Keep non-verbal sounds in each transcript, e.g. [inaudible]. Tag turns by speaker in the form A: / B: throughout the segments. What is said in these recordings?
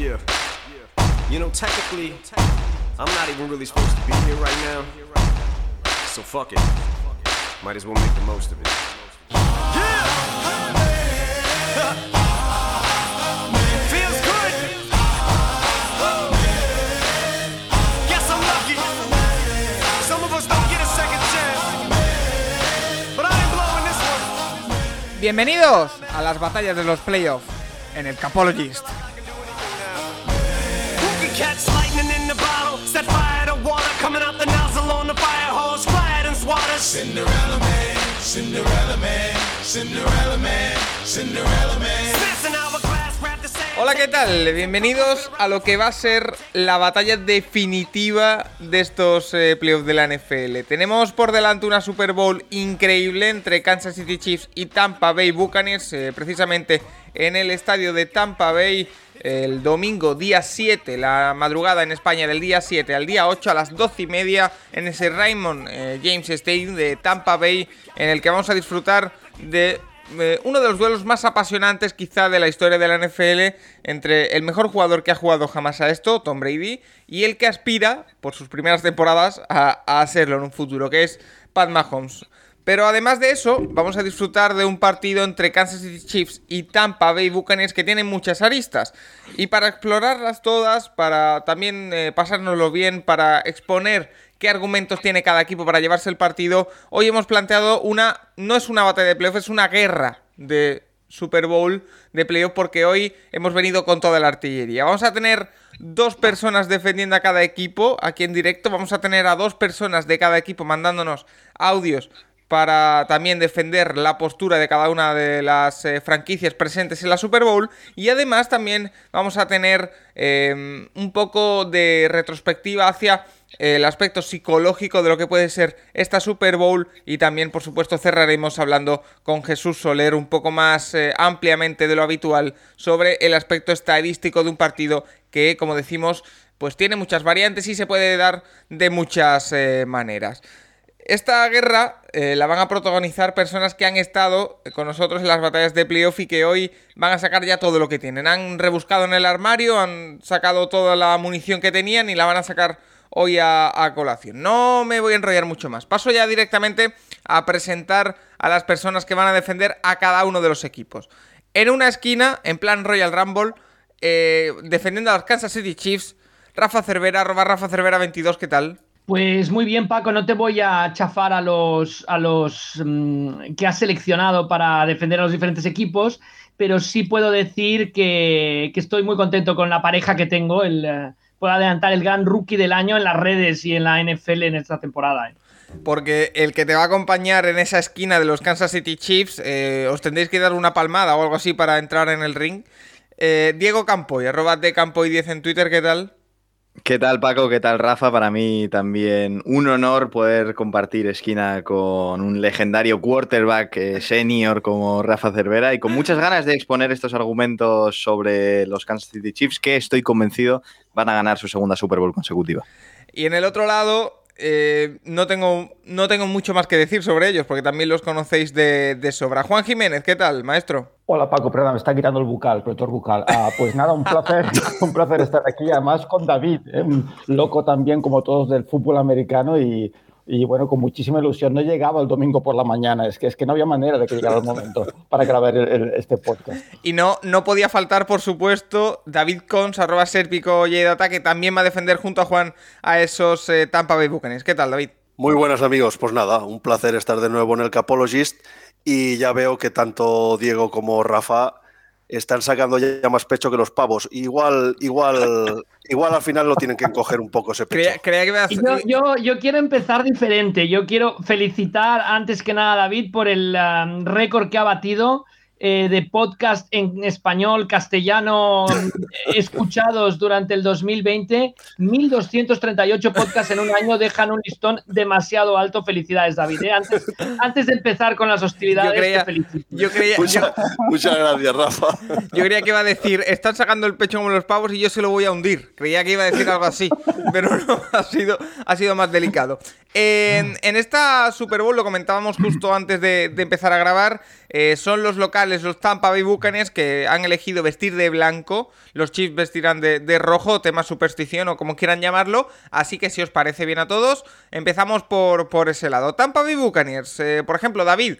A: Yeah. You know, technically, I'm not even really supposed to be here right now. So fuck it. Might as well make the most of it. Feels good. Guess I'm lucky. Some of us don't get a second chance. But I ain't blowing this one.
B: Bienvenidos a las batallas de los playoffs en el Capologist.
A: Catch lightning in the bottle? Set fire to water coming out the nozzle on the fire hose. Fly it and swat us.
C: Cinderella man, Cinderella man, Cinderella man, man.
B: Hola, ¿qué tal? Bienvenidos a lo que va a ser la batalla definitiva de estos eh, playoffs de la NFL. Tenemos por delante una Super Bowl increíble entre Kansas City Chiefs y Tampa Bay Buccaneers, eh, precisamente en el estadio de Tampa Bay el domingo día 7, la madrugada en España del día 7 al día 8 a las 12 y media en ese Raymond eh, James Stadium de Tampa Bay en el que vamos a disfrutar de eh, uno de los duelos más apasionantes quizá de la historia de la NFL entre el mejor jugador que ha jugado jamás a esto, Tom Brady, y el que aspira, por sus primeras temporadas, a, a serlo en un futuro, que es Pat Mahomes. Pero además de eso, vamos a disfrutar de un partido entre Kansas City Chiefs y Tampa Bay Buccaneers que tiene muchas aristas. Y para explorarlas todas, para también eh, pasárnoslo bien, para exponer qué argumentos tiene cada equipo para llevarse el partido, hoy hemos planteado una, no es una batalla de playoff, es una guerra de Super Bowl de playoff porque hoy hemos venido con toda la artillería. Vamos a tener dos personas defendiendo a cada equipo aquí en directo, vamos a tener a dos personas de cada equipo mandándonos audios para también defender la postura de cada una de las eh, franquicias presentes en la Super Bowl y además también vamos a tener eh, un poco de retrospectiva hacia eh, el aspecto psicológico de lo que puede ser esta Super Bowl y también por supuesto cerraremos hablando con Jesús Soler un poco más eh, ampliamente de lo habitual sobre el aspecto estadístico de un partido que como decimos pues tiene muchas variantes y se puede dar de muchas maneras. Esta guerra eh, la van a protagonizar personas que han estado con nosotros en las batallas de playoff y que hoy van a sacar ya todo lo que tienen. Han rebuscado en el armario, han sacado toda la munición que tenían y la van a sacar hoy a, a colación. No me voy a enrollar mucho más. Paso ya directamente a presentar a las personas que van a defender a cada uno de los equipos. En una esquina, en plan Royal Rumble, eh, defendiendo a los Kansas City Chiefs, Rafa Cervera, arroba Rafa Cervera 22, ¿qué tal?
D: Pues muy bien, Paco, no te voy a chafar a los, a los mm, que has seleccionado para defender a los diferentes equipos, pero sí puedo decir que, que estoy muy contento con la pareja que tengo. El, eh, puedo adelantar el gran rookie del año en las redes y en la NFL en esta temporada. eh.
B: Porque el que te va a acompañar en esa esquina de los Kansas City Chiefs, eh, os tendréis que dar una palmada o algo así para entrar en el ring. Eh, Diego Campoy, arroba de Campoy10 en Twitter, ¿qué tal?
E: ¿Qué tal Paco? ¿Qué tal Rafa? Para mí también un honor poder compartir esquina con un legendario quarterback eh, senior como Rafa Cervera y con muchas ganas de exponer estos argumentos sobre los Kansas City Chiefs que estoy convencido van a ganar su segunda Super Bowl consecutiva.
B: Y en el otro lado, eh, no, tengo, no tengo mucho más que decir sobre ellos, porque también los conocéis de, de sobra. Juan Jiménez, ¿qué tal, maestro?
F: Hola Paco, perdón, me está quitando el bucal, el protector bucal. Ah, pues nada, un placer, [laughs] un placer estar aquí, además con David, ¿eh? un loco también como todos del fútbol americano y, y, bueno, con muchísima ilusión. No llegaba el domingo por la mañana, es que, es que no había manera de que llegara el momento para grabar el- el- este podcast.
B: Y no, no podía faltar, por supuesto, David Cons, arroba Serpico y Data, que también va a defender junto a Juan a esos eh, Tampa Bay Buccaneers. ¿Qué tal, David?
G: Muy buenas amigos, pues nada, un placer estar de nuevo en el Capologist y ya veo que tanto Diego como Rafa están sacando ya más pecho que los pavos. Igual, igual, [laughs] igual al final lo tienen que encoger un poco ese pecho.
B: Creía, creía que
D: yo, yo, yo quiero empezar diferente. Yo quiero felicitar antes que nada a David por el um, récord que ha batido eh, de podcast en español, castellano, [laughs] escuchados durante el 2020. 1.238 podcasts en un año dejan un listón demasiado alto. Felicidades, David. ¿eh? Antes, antes de empezar con las hostilidades,
B: Yo creía-
D: te felicito.
B: Yo creía, yo,
G: Mucha- muchas gracias, Rafa.
B: yo creía que iba a decir, están sacando el pecho como los pavos y yo se lo voy a hundir. Creía que iba a decir algo así, pero no, ha sido, ha sido más delicado. En, esta Super Bowl, lo comentábamos justo antes de, empezar a grabar, eh, son los locales, los Tampa Bay Buccaneers, que han elegido vestir de blanco. Los Chiefs vestirán de, rojo, tema superstición o como quieran llamarlo. Así que si os parece bien a todos, empezamos por, por ese lado. Tampa Bay Buccaneers, eh, por ejemplo, David.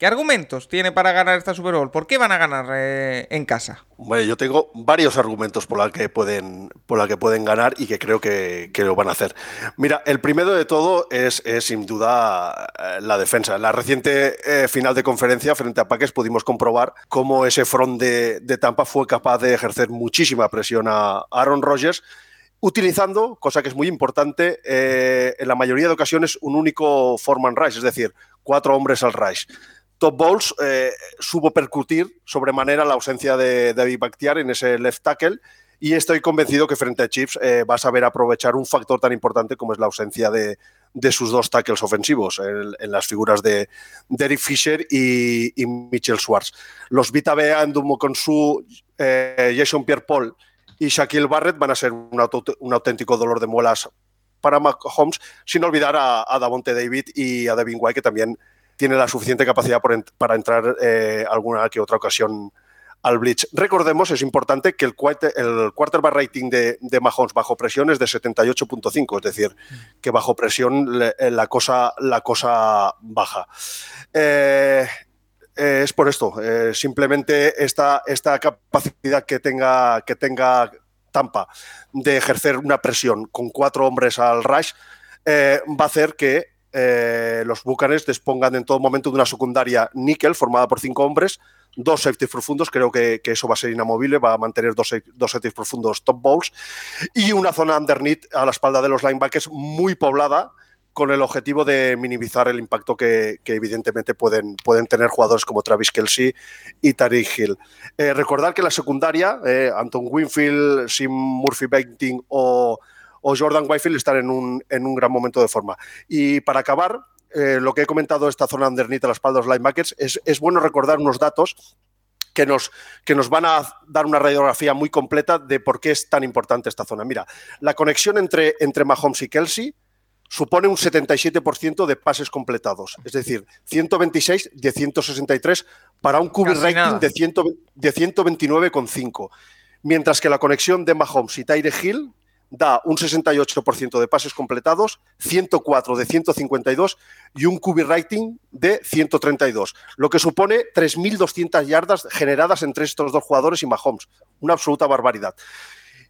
B: ¿Qué argumentos tiene para ganar esta Super Bowl? ¿Por qué van a ganar eh, en casa?
G: Bueno, yo tengo varios argumentos por la que pueden, por la que pueden ganar y que creo que, lo van a hacer. Mira, el primero de todo es, es sin duda eh, la defensa. En la reciente eh, final de conferencia frente a Paques pudimos comprobar cómo ese front de, de Tampa fue capaz de ejercer muchísima presión a Aaron Rodgers utilizando, cosa que es muy importante, en la mayoría de ocasiones un único foreman rush, es decir, cuatro hombres al rush. Top Bowles eh, supo percutir sobremanera la ausencia de David Bakhtiar en ese left tackle y estoy convencido que frente a Chiefs eh, va a saber aprovechar un factor tan importante como es la ausencia de, de sus dos tackles ofensivos en, las figuras de Derek Fisher y, y Mitchell Schwartz. Los Vita Bea, Ndumo Konsu, eh, Jason Pierre-Paul y Shaquille Barrett van a ser un, auténtico dolor de muelas para Mahomes, sin olvidar a, a Davonte David y a Devin White, que también tiene la suficiente capacidad por, para entrar eh, alguna que otra ocasión al blitz. Recordemos, es importante que el, el quarterback rating de, de, Mahomes bajo presión es de 78.5, es decir, que bajo presión le, la, cosa, la cosa baja. Eh, eh, es por esto, eh, simplemente esta, esta capacidad que tenga, que tenga Tampa de ejercer una presión con cuatro hombres al rush eh, va a hacer que eh, los Bucanes dispongan en todo momento de una secundaria níquel formada por cinco hombres, dos safety profundos, creo que, eso va a ser inamovible, va a mantener dos, dos safety profundos top balls y una zona underneath a la espalda de los linebackers muy poblada con el objetivo de minimizar el impacto que, evidentemente pueden, pueden, tener jugadores como Travis Kelsey y Tariq Hill. Eh, recordar que la secundaria, eh, Anton Winfield, Sim Murphy Banting o, o, Jordan Whitefield están en un, en un gran momento de forma. Y para acabar, eh, lo que he comentado esta zona underneath a la espalda de los linebackers, es, es bueno recordar unos datos que nos, que nos van a dar una radiografía muy completa de por qué es tan importante esta zona. Mira, la conexión entre, entre Mahomes y Kelsey supone un 77% de pases completados, es decir, 126 de 163 para un QB rating de, 100, de 129,5, mientras que la conexión de Mahomes y Tyre Hill da un 68% de pases completados, 104 de 152 y un QB rating de 132, lo que supone 3.200 yardas generadas entre estos dos jugadores y Mahomes, una absoluta barbaridad.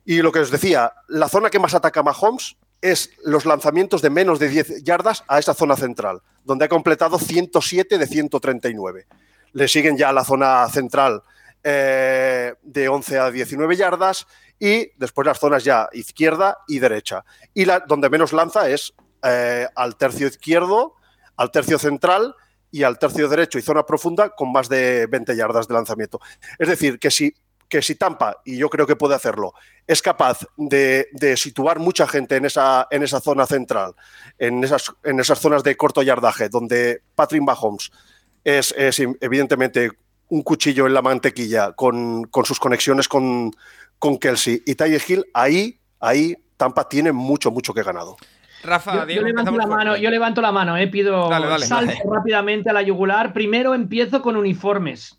G: Y lo que os decía, la zona que más ataca Mahomes es los lanzamientos de menos de 10 yardas a esa zona central, donde ha completado 107 de 139. Le siguen ya la zona central eh, de 11 a 19 yardas y después las zonas ya izquierda y derecha. Y donde menos lanza es eh, al tercio izquierdo, al tercio central y al tercio derecho y zona profunda con más de 20 yardas de lanzamiento. Es decir, que si que si Tampa, y yo creo que puede hacerlo, es capaz de, de situar mucha gente en esa, en esa zona central, en esas, en esas zonas de corto yardaje, donde Patrick Mahomes es, es evidentemente un cuchillo en la mantequilla con, con sus conexiones con, con Kelsey y Ty Hill, ahí, ahí Tampa tiene mucho, mucho que ganado.
D: Rafa, yo, Diego, yo, levanto la mano, yo, levanto la mano, eh, pido dale, dale, salto dale. rápidamente a la yugular. Primero empiezo con uniformes.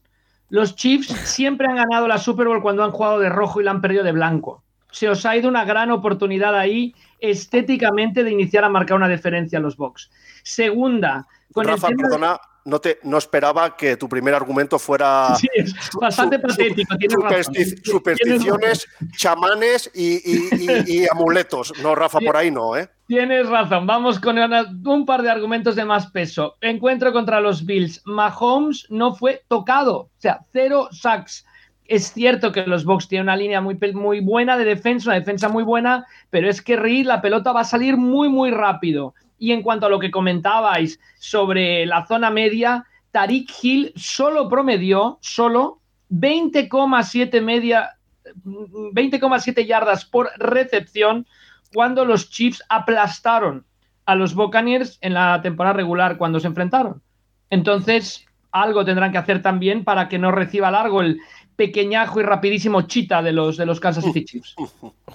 D: Los Chiefs siempre han ganado la Super Bowl cuando han jugado de rojo y la han perdido de blanco. Se os ha ido una gran oportunidad ahí estéticamente de iniciar a marcar una diferencia a los Bucks. Segunda,
G: con Rafa, el tema perdona, no, te, no esperaba que tu primer argumento fuera.
D: Sí, es bastante su, patético. Su,
G: supersti razón. supersticiones, chamanes y, y, y, y, [laughs] amuletos. No, Rafa, por ahí no, ¿eh?
D: Tienes razón. Vamos con una, un par de argumentos de más peso. Encuentro contra los Bills. Mahomes no fue tocado. O sea, cero sacks. Es cierto que los Bucks tienen una línea muy, muy buena de defensa, una defensa muy buena, pero es que Reed, la pelota va a salir muy, muy rápido. Y en cuanto a lo que comentabais sobre la zona media, Tariq Hill solo promedió, solo 20,7 media, 20,7 yardas por recepción cuando los Chiefs aplastaron a los Buccaneers en la temporada regular cuando se enfrentaron. Entonces, algo tendrán que hacer también para que no reciba largo el pequeñajo y rapidísimo chita de los, de los Kansas City Chiefs.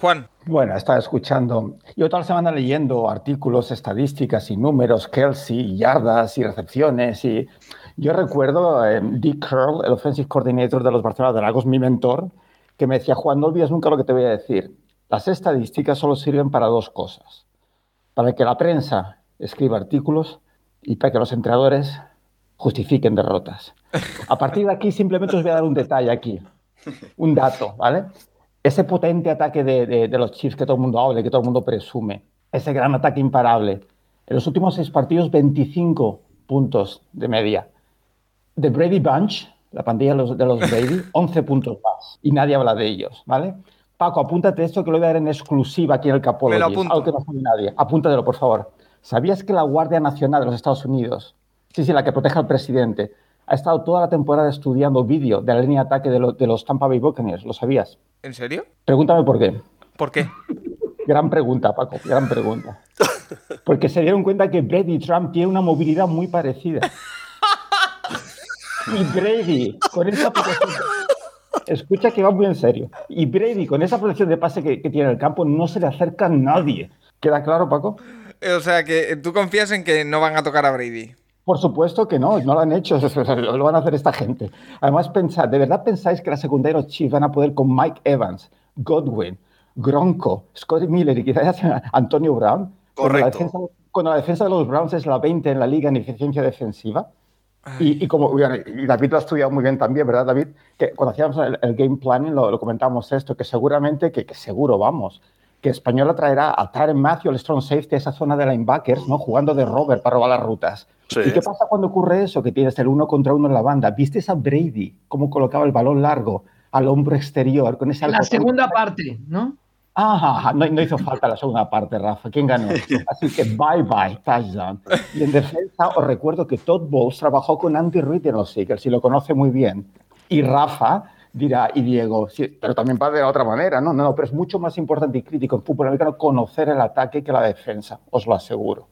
B: Juan.
F: Bueno, estaba escuchando. Yo toda la semana leyendo artículos, estadísticas y números, Kelsey, yardas y recepciones. Y yo recuerdo eh, Dick Curl, el offensive coordinator de los Barcelona Dragos, mi mentor, que me decía, Juan, no olvides nunca lo que te voy a decir. Las estadísticas solo sirven para dos cosas. Para que la prensa escriba artículos y para que los entrenadores justifiquen derrotas. A partir de aquí simplemente os voy a dar un detalle aquí, un dato, ¿vale? Ese potente ataque de, de, de los Chiefs que todo el mundo habla, que todo el mundo presume, ese gran ataque imparable. En los últimos seis partidos, 25 puntos de media. The Brady Bunch, la pandilla de los, de los Brady, [laughs] 11 puntos más. Y nadie habla de ellos, ¿vale? Paco, apúntate esto que lo voy a dar en exclusiva aquí en el Capolo. Algo que no sabe nadie. Apúntatelo, por favor. ¿Sabías que la Guardia Nacional de los Estados Unidos, sí, sí, la que protege al presidente, ha estado toda la temporada estudiando vídeo de la línea de ataque de, lo- de los Tampa Bay Buccaneers? ¿Lo sabías?
B: ¿En serio?
F: Pregúntame por qué.
B: ¿Por qué? [laughs]
F: Gran pregunta, Paco, gran pregunta. Porque se dieron cuenta que Brady y Trump tienen una movilidad muy parecida. Y Brady, con esa protección... Escucha que va muy en serio. Y Brady, con esa protección de pase que, que tiene en el campo, no se le acerca a nadie. ¿Queda claro, Paco?
B: O sea, que tú confías en que no van a tocar a Brady.
F: Por supuesto que no, no lo han hecho, [laughs] lo van a hacer esta gente. Además, pensad, ¿de verdad pensáis que la secundaria de los Chiefs van a poder con Mike Evans, Godwin, Gronko, Scotty Miller y quizás Antonio Brown? Cuando la,
G: Correcto.
F: defensa, cuando la defensa de los Browns es la 20 en la liga en eficiencia defensiva. Y, y como y David lo ha estudiado muy bien también, ¿verdad, David? Que cuando hacíamos el, el game planning lo, lo comentábamos esto, que seguramente, que, que seguro vamos, que Española traerá a Tyron Matthew, el strong safety, a esa zona de linebackers, ¿no? Jugando de Robert para robar las rutas.
G: Sí.
F: ¿Y qué pasa cuando ocurre eso? Que tienes el uno contra uno en la banda. ¿Viste a Brady cómo colocaba el balón largo al hombro exterior con ese
D: En la segunda parte, ¿no?
F: Ah, no, no hizo falta la segunda parte, Rafa. ¿Quién ganó? [laughs] Así que bye bye, touchdown. Y en defensa os recuerdo que Todd Bowles trabajó con Andy Reid en los Eagles y lo conoce muy bien. Y Rafa dirá, y Diego, sí, pero también va de otra manera, ¿no? No, no, pero es mucho más importante y crítico en fútbol americano conocer el ataque que la defensa, os lo aseguro.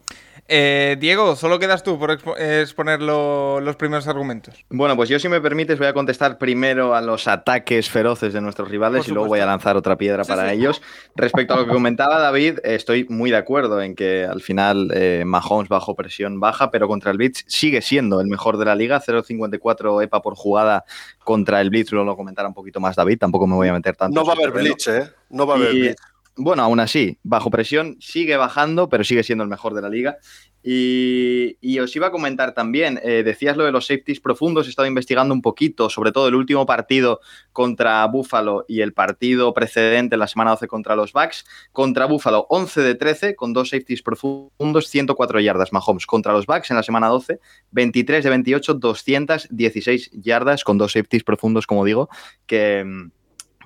B: Eh, Diego, solo quedas tú por expo- exponer lo- los primeros argumentos.
E: Bueno, pues yo si me permites voy a contestar primero a los ataques feroces de nuestros rivales y luego voy a lanzar otra piedra
B: Sí,
E: para
B: sí.
E: ellos. Respecto a lo que comentaba David, estoy muy de acuerdo en que al final eh, Mahomes bajo presión baja, pero contra el Blitz sigue siendo el mejor de la liga, 0.54 EPA por jugada contra el Blitz, luego lo comentará un poquito más David, tampoco me voy a meter tanto.
G: No
E: en
G: va a haber
E: terreno.
G: blitz, ¿eh? No va a haber
E: Y,
G: blitz.
E: Bueno, aún así, bajo presión sigue bajando, pero sigue siendo el mejor de la liga. Y, os iba a comentar también, eh, decías lo de los safeties profundos, he estado investigando un poquito, sobre todo el último partido contra Buffalo y el partido precedente, la semana 12 contra los Bucks. Contra Buffalo, 11 de 13, con dos safeties profundos, 104 yardas Mahomes. Contra los Bucks en la semana 12, 23 de 28, 216 yardas, con dos safeties profundos, como digo, que...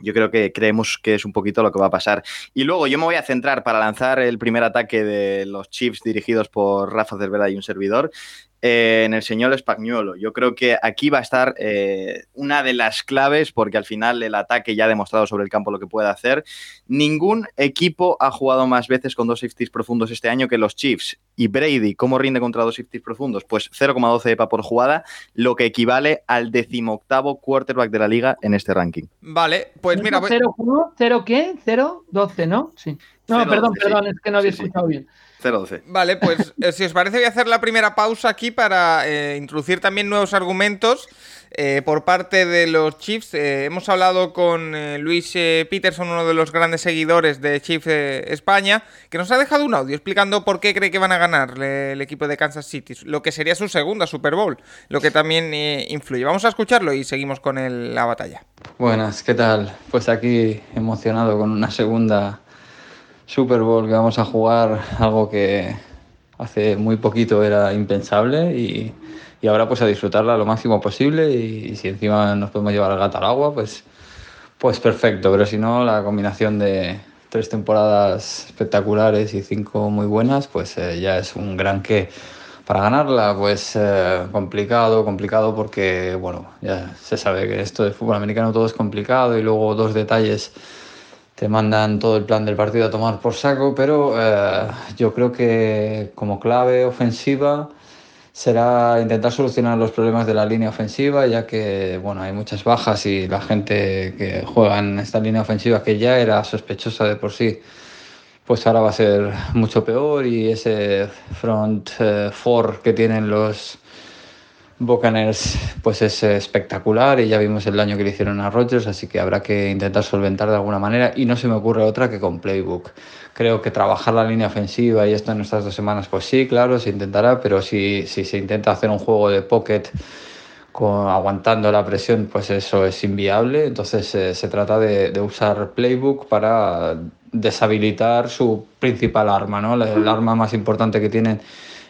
E: yo creo que creemos que es un poquito lo que va a pasar. Y luego yo me voy a centrar para lanzar el primer ataque de los Chiefs dirigidos por Rafa Cervera y un servidor eh, en el señor Spagnuolo. Yo creo que aquí va a estar eh, una de las claves porque al final el ataque ya ha demostrado sobre el campo lo que puede hacer. Ningún equipo ha jugado más veces con dos safeties profundos este año que los Chiefs. Y Brady, ¿cómo rinde contra dos safeties profundos? Pues 0,12 EPA por jugada, lo que equivale al decimoctavo quarterback de la liga en este ranking.
B: Vale, pues mira, voy-
D: ¿Cero, cómo? ¿Cero qué? ¿Cero? ¿12, no? Sí. No, perdón, perdón,
E: sí.
D: es que no había
E: Sí, sí.
D: escuchado bien.
E: 0,12.
B: Vale, pues [laughs] eh, si os parece voy a hacer la primera pausa aquí para eh, introducir también nuevos argumentos eh, por parte de los Chiefs. Eh, hemos hablado con eh, Luis eh, Peterson, uno de los grandes seguidores de Chiefs eh, España, que nos ha dejado un audio explicando por qué cree que van a ganar le- el equipo de Kansas City, lo que sería su segunda Super Bowl, lo que también eh, influye. Vamos a escucharlo y seguimos con el- la batalla.
H: Buenas, ¿qué tal? Pues aquí emocionado con una segunda Super Bowl que vamos a jugar, algo que hace muy poquito era impensable y, y ahora pues a disfrutarla lo máximo posible y, si encima nos podemos llevar el gato al agua, pues, pues perfecto, pero si no, la combinación de tres temporadas espectaculares y cinco muy buenas, pues eh, ya es un gran qué. Para ganarla, pues eh, complicado, complicado porque, bueno, ya se sabe que esto de fútbol americano todo es complicado y luego dos detalles te mandan todo el plan del partido a tomar por saco, pero eh, yo creo que como clave ofensiva será intentar solucionar los problemas de la línea ofensiva, ya que bueno, hay muchas bajas y la gente que juega en esta línea ofensiva que ya era sospechosa de por sí, pues ahora va a ser mucho peor y ese front eh, four que tienen los Buccaneers pues es espectacular y ya vimos el daño que le hicieron a Rodgers, así que habrá que intentar solventar de alguna manera y no se me ocurre otra que con Playbook. Creo que trabajar la línea ofensiva y esto en estas dos semanas, pues sí, claro, se intentará, pero si, si se intenta hacer un juego de pocket con, aguantando la presión, pues eso es inviable. Entonces eh, se trata de, de, usar Playbook para deshabilitar su principal arma, ¿no? el arma más importante que tienen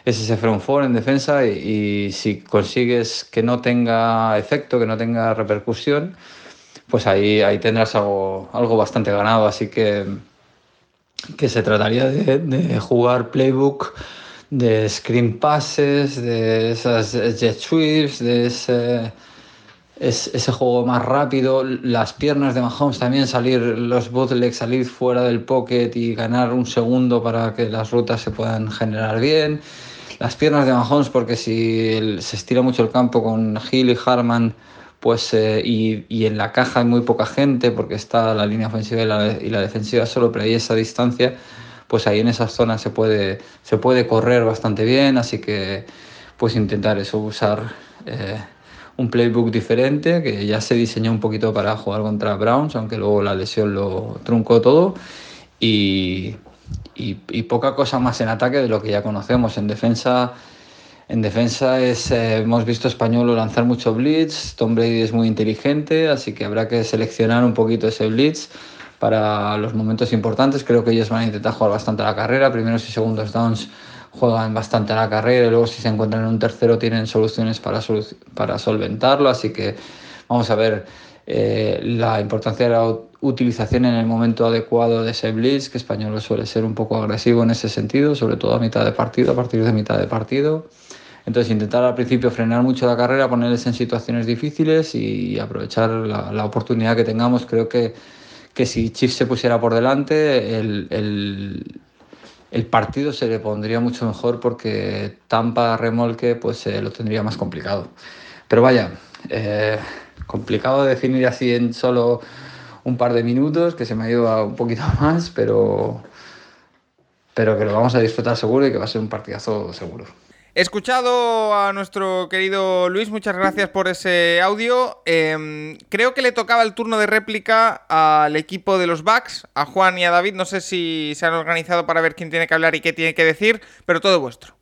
H: es ese front four en defensa y, si consigues que no tenga efecto, que no tenga repercusión, pues ahí, ahí tendrás algo, algo bastante ganado. Así que, que se trataría de, de jugar playbook, de screen passes, de esas jet sweeps, de ese, ese juego más rápido, las piernas de Mahomes también, salir los bootlegs, salir fuera del pocket y ganar un segundo para que las rutas se puedan generar bien las piernas de Mahomes, porque si se estira mucho el campo con Hill y Harman, pues eh, y, y, en la caja hay muy poca gente, porque está la línea ofensiva y la, y la defensiva solo, pero hay esa distancia, pues ahí en esas zonas se puede, se puede correr bastante bien, así que pues intentar eso, usar eh, un playbook diferente, que ya se diseñó un poquito para jugar contra Browns, aunque luego la lesión lo truncó todo, y, y, poca cosa más en ataque de lo que ya conocemos. En defensa, en defensa es, eh, hemos visto Español lanzar mucho blitz, Tom Brady es muy inteligente, así que habrá que seleccionar un poquito ese blitz para los momentos importantes. Creo que ellos van a intentar jugar bastante a la carrera, primeros y segundos downs juegan bastante a la carrera y luego si se encuentran en un tercero tienen soluciones para, solu para solventarlo, así que vamos a ver eh, la importancia de la utilización en el momento adecuado de ese blitz, que español suele ser un poco agresivo en ese sentido, sobre todo a mitad de partido, a partir de mitad de partido. Entonces intentar al principio frenar mucho la carrera, ponerles en situaciones difíciles y aprovechar la, la oportunidad que tengamos. Creo que, que si Chiefs se pusiera por delante, el, el, el, partido se le pondría mucho mejor porque Tampa remolque pues eh, lo tendría más complicado. Pero vaya, eh, complicado de definir así en solo un par de minutos, que se me ha ido a un poquito [laughs] más, pero, pero que lo vamos a disfrutar seguro y que va a ser un partidazo seguro.
B: He escuchado a nuestro querido Luis, muchas gracias por ese audio. Eh, creo que le tocaba el turno de réplica al equipo de los Bucks, a Juan y a David. No sé si se han organizado para ver quién tiene que hablar y qué tiene que decir, pero todo vuestro.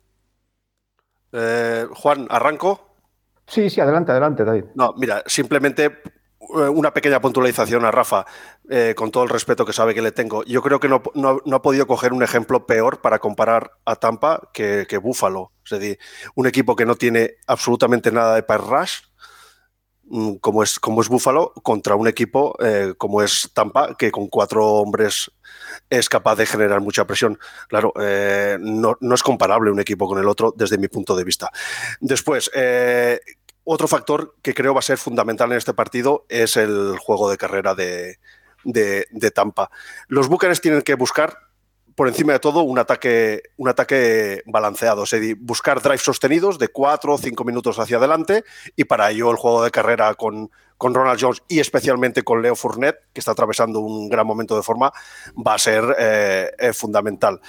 G: Eh, Juan, ¿arranco?
F: Sí, sí, adelante, adelante, David.
G: No, mira, simplemente una pequeña puntualización a Rafa, eh, con todo el respeto que sabe que le tengo. Yo creo que no, no, no, ha podido coger un ejemplo peor para comparar a Tampa que, que Buffalo. Es decir, un equipo que no tiene absolutamente nada de pass rush, como es, como es Buffalo, contra un equipo eh, como es Tampa, que con cuatro hombres es capaz de generar mucha presión. Claro, eh, no, no, es comparable un equipo con el otro desde mi punto de vista. Después, eh, otro factor que creo va a ser fundamental en este partido es el juego de carrera de, de, de Tampa. Los Bucanes tienen que buscar, por encima de todo, un ataque, un ataque balanceado, es decir, buscar drives sostenidos de 4 o 5 minutos hacia adelante y para ello el juego de carrera con, con Ronald Jones y especialmente con Leo Fournette, que está atravesando un gran momento de forma, va a ser eh, eh, fundamental.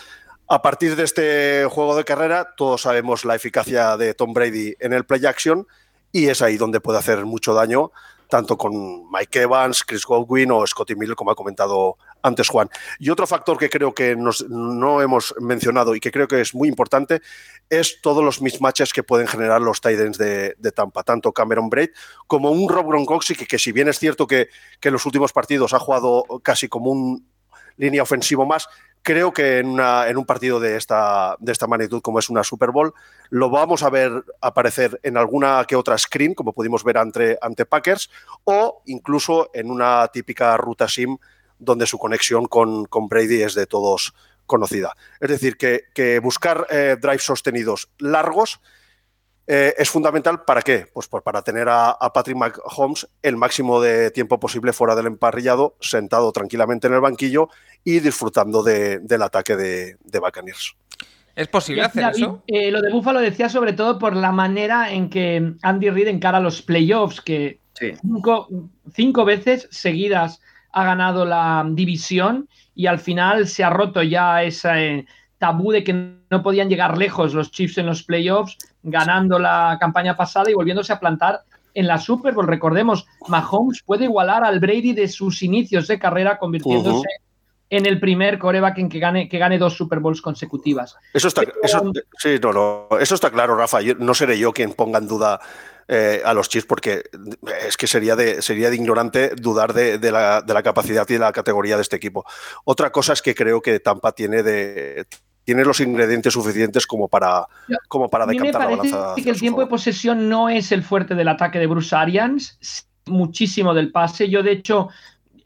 G: A partir de este juego de carrera, todos sabemos la eficacia de Tom Brady en el play action y es ahí donde puede hacer mucho daño, tanto con Mike Evans, Chris Godwin o Scotty Miller, como ha comentado antes Juan. Y otro factor que creo que nos, no hemos mencionado y que creo que es muy importante es todos los mismatches que pueden generar los Titans de, de, Tampa, tanto Cameron Braid como un Rob Gronkowski, que, que si bien es cierto que, que en los últimos partidos ha jugado casi como un línea ofensivo más, creo que en, una, en, un partido de esta, de esta magnitud como es una Super Bowl, lo vamos a ver aparecer en alguna que otra screen, como pudimos ver ante, ante Packers, o incluso en una típica ruta sim donde su conexión con, con Brady es de todos conocida. Es decir, que, que buscar eh, drives sostenidos largos eh, es fundamental para qué? Pues, pues para tener a, a, Patrick Mahomes el máximo de tiempo posible fuera del emparrillado, sentado tranquilamente en el banquillo y disfrutando de, del ataque de, de Buccaneers.
B: ¿Es posible hacer
D: David,
B: eso?
D: eh, lo de Buffalo decía sobre todo por la manera en que Andy Reid encara los playoffs, que
E: Sí.
D: cinco, cinco veces seguidas ha ganado la división y al final se ha roto ya ese tabú de que no podían llegar lejos los Chiefs en los playoffs, ganando la campaña pasada y volviéndose a plantar en la Super Bowl. Recordemos, Mahomes puede igualar al Brady de sus inicios de carrera, convirtiéndose en el primer coreback en que gane, que gane dos Super Bowls consecutivas.
G: Eso está,
D: Pero-
G: eso, sí, no, no, eso está claro, Rafa. Yo- no seré yo quien ponga en duda eh, a los Chiefs porque es que sería de, sería de ignorante dudar de, de la, de la capacidad y de la categoría de este equipo. Otra cosa es que creo que Tampa tiene de tiene los ingredientes suficientes como para, como para
D: A mí me
G: decantar la balanza.
D: que el tiempo de posesión no es el fuerte del ataque de Bruce Arians, muchísimo del pase. Yo, de hecho,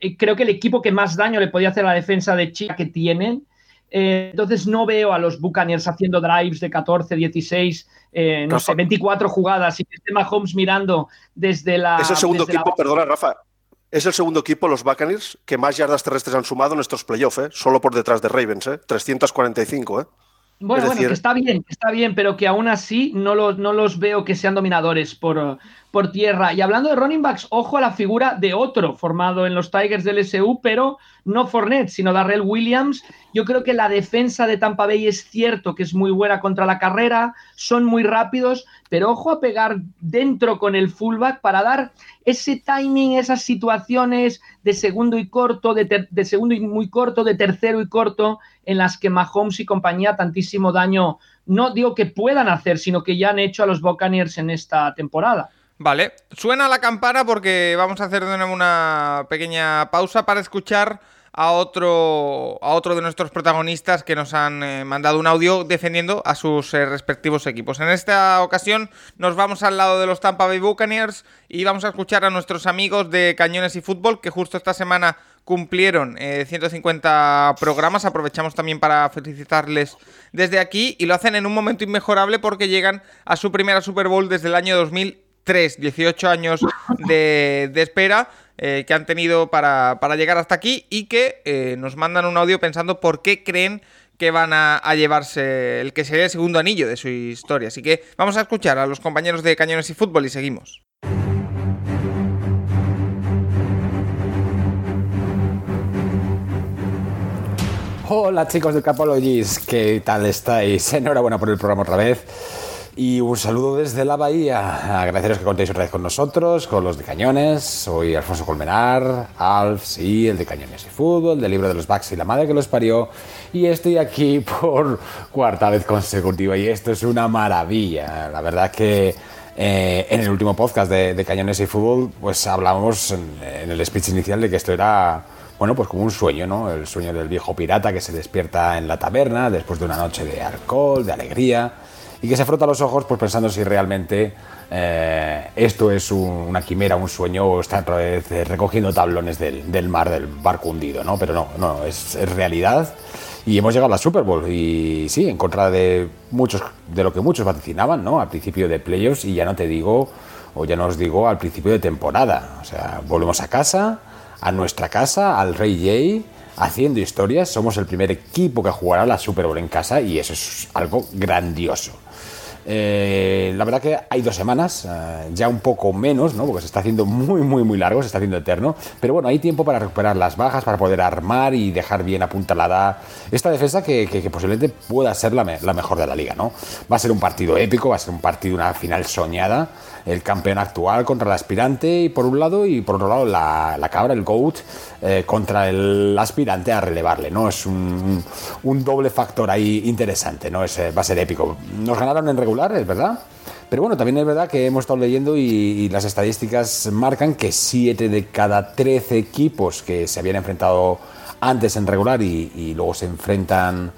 D: eh, creo que el equipo que más daño le podía hacer a la defensa de Chica que tienen. eh, entonces no veo a los Buccaneers haciendo drives de 14, 16, eh, no
G: Rafa.
D: sé, 24 jugadas y que esté Mahomes mirando desde la.
G: Es el segundo
D: la
G: equipo, perdona, Rafa. Es el segundo equipo, los Buccaneers, que más yardas terrestres han sumado en estos playoffs, ¿eh? solo por detrás de Ravens, ¿eh? 345. ¿eh?
D: Bueno, bueno, que está bien, está bien, pero que aún así no, lo- no los veo que sean dominadores por, por tierra. Y hablando de running backs, ojo a la figura de otro formado en los Tigers del SU, pero no Fournette, sino Darrell Williams. Yo creo que la defensa de Tampa Bay es cierto que es muy buena contra la carrera, son muy rápidos, pero ojo a pegar dentro con el fullback para dar ese timing, esas situaciones de segundo y corto, de, de segundo y muy corto, de tercero y corto, en las que Mahomes y compañía tantísimo daño, no digo que puedan hacer, sino que ya han hecho a los Buccaneers en esta temporada.
B: Vale, suena la campana porque vamos a hacer de nuevo una pequeña pausa para escuchar a otro, a otro de nuestros protagonistas que nos han eh, mandado un audio defendiendo a sus eh, respectivos equipos. En esta ocasión nos vamos al lado de los Tampa Bay Buccaneers y vamos a escuchar a nuestros amigos de Cañones y Fútbol que justo esta semana cumplieron eh, 150 programas. Aprovechamos también para felicitarles desde aquí y lo hacen en un momento inmejorable porque llegan a su primera Super Bowl desde el año 2003, 18 años de, espera eh, que han tenido para, para llegar hasta aquí y que eh, nos mandan un audio pensando por qué creen que van a, a llevarse el que sería el segundo anillo de su historia. Así que vamos a escuchar a los compañeros de Cañones y Fútbol y seguimos.
I: Hola chicos de Capologies, ¿qué tal estáis? Enhorabuena por el programa otra vez. Y un saludo desde la Bahía. Agradeceros que contéis otra vez con nosotros, con los de Cañones. Soy Alfonso Colmenar, Alf, sí, el de Cañones y Fútbol, del libro de los Bucks y la madre que los parió. Y estoy aquí [laughs] por cuarta vez consecutiva y esto es una maravilla. La verdad que eh, en el último podcast de, de Cañones y Fútbol, pues hablamos en, en el speech inicial de que esto era bueno, pues como un sueño, ¿no? El sueño del viejo pirata que se despierta en la taberna después de una noche de alcohol, de alegría, y que se frota los ojos pues pensando si realmente eh, esto es un- una quimera, un sueño, o está otra vez eh, recogiendo tablones del, del mar, del barco hundido, ¿no? Pero no, no, es, es realidad. Y hemos llegado a la Super Bowl y sí, en contra de muchos, de lo que muchos vaticinaban, ¿no? Al principio de playoffs y ya no te digo, o ya no os digo al principio de temporada. O sea, volvemos a casa, a nuestra casa, al Rey Jay, haciendo historias. Somos el primer equipo que jugará la Super Bowl en casa y eso es algo grandioso. Eh, la verdad que hay dos semanas, eh, ya un poco menos, ¿no? porque se está haciendo muy, muy, muy largo, se está haciendo eterno. Pero bueno, hay tiempo para recuperar las bajas, para poder armar y dejar bien apuntalada esta defensa que, posiblemente pueda ser la, me- la mejor de la liga. ¿no? Va a ser un partido épico, va a ser un partido, una final soñada. El campeón actual contra el aspirante, y por un lado, y por otro lado, la, la cabra, el GOAT, eh, contra el aspirante a relevarle. ¿no? Es un, doble factor ahí interesante, ¿no? Es, eh, va a ser épico. Nos ganaron en regular, es verdad. Pero bueno, también es verdad que hemos estado leyendo y, y las estadísticas marcan que 7 de cada 13 equipos que se habían enfrentado antes en regular y, y luego se enfrentan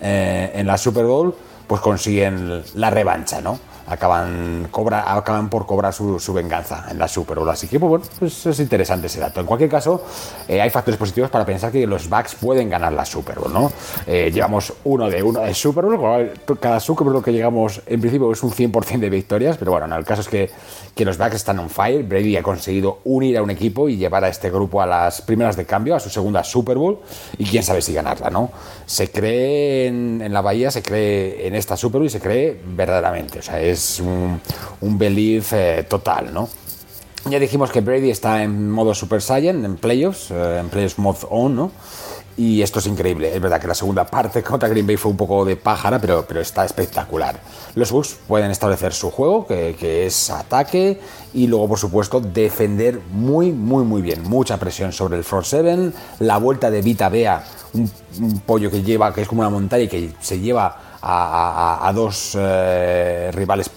I: eh, en la Super Bowl, pues consiguen la revancha, ¿no? Acaban, cobra, acaban por cobrar su, su venganza en la Super Bowl. Así que, pues, bueno, pues es interesante ese dato. En cualquier caso, eh, hay factores positivos para pensar que los Bucks pueden ganar la Super Bowl, ¿no? Eh, llevamos uno de uno de Super Bowl, cada Super Bowl que llegamos, en principio, es un 100% de victorias, pero bueno, no, el caso es que, que los Bucks están on fire. Brady ha conseguido unir a un equipo y llevar a este grupo a las primeras de cambio, a su segunda Super Bowl, y quién sabe si ganarla, ¿no? Se cree en, en la Bahía, se cree en esta Super Bowl y se cree verdaderamente, o sea, es un, un belief eh, total, ¿no? Ya dijimos que Brady está en modo Super Saiyan, en playoffs, eh, en playoffs mode on, ¿no? Y esto es increíble. Es verdad que la segunda parte [laughs] contra Green Bay fue un poco de pájara, pero, pero está espectacular. Los Bucks pueden establecer su juego, que, que es ataque, y luego, por supuesto, defender muy, muy, muy bien. Mucha presión sobre el front seven, la vuelta de Vita Bea, un, un pollo que lleva, que es como una montaña y que se lleva a, dos eh, rivales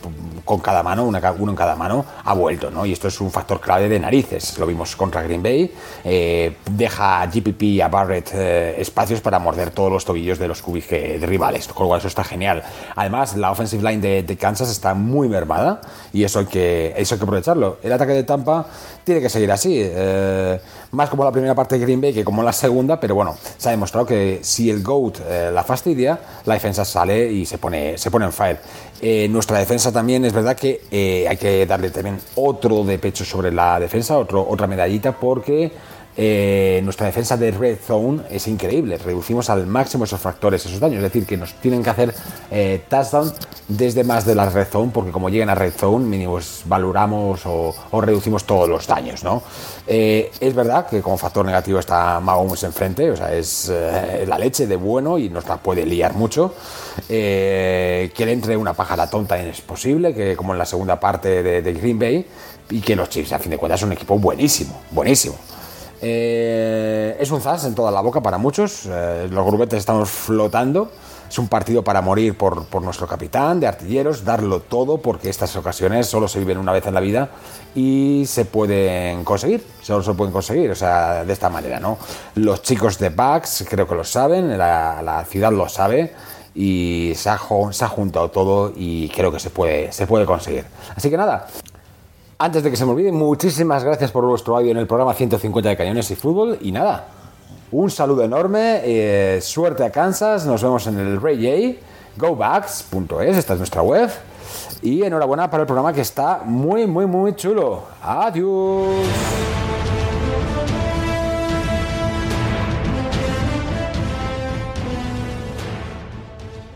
I: con cada mano, uno en cada mano, ha vuelto, ¿no? Y esto es un factor clave de narices. Lo vimos contra Green Bay. eh, deja a GPP y a Barrett eh, espacios para morder todos los tobillos de los cubis de rivales, con lo cual eso está genial. Además, la offensive line de, de Kansas está muy mermada y eso hay, que, eso hay que aprovecharlo. El ataque de Tampa tiene que seguir así. eh, más como la primera parte de Green Bay que como la segunda, pero bueno, se ha demostrado que si el GOAT eh, la fastidia, la defensa sale y se pone, se pone en fire. Eh, nuestra defensa también es verdad que hay que darle también otro de pecho sobre la defensa, otro, otra medallita, porque eh, nuestra defensa de red zone es increíble. Reducimos al máximo esos factores, esos daños. Es decir, que nos tienen que hacer eh, touchdown desde más de la red zone, porque como lleguen a red zone, mínimo pues, valoramos o, o reducimos todos los daños. ¿no? Eh, es verdad que como factor negativo está Mahomes enfrente, o sea, es eh, la leche de bueno y nos la puede liar mucho. Eh, que le entre una pájara tonta es posible, que como en la segunda parte de, de Green Bay, y que los Chiefs, a fin de cuentas, son un equipo buenísimo, buenísimo. Eh, es un zas en toda la boca para muchos. eh, los grupetes estamos flotando. Es un partido para morir por, por nuestro capitán de artilleros, darlo todo, porque estas ocasiones solo se viven una vez en la vida y se pueden conseguir, solo se pueden conseguir, o sea, de esta manera, ¿no? Los chicos de Bucks creo que lo saben, la, la ciudad lo sabe y se ha, se ha juntado todo y creo que se puede, se puede conseguir. Así que nada, antes de que se me olvide, muchísimas gracias por vuestro audio en el programa 150 de Cañones y Fútbol. Y nada, un saludo enorme, eh, suerte a Kansas, nos vemos en el Ray J, gobacks.es, esta es nuestra web. Y enhorabuena para el programa que está muy, muy, muy chulo. Adiós.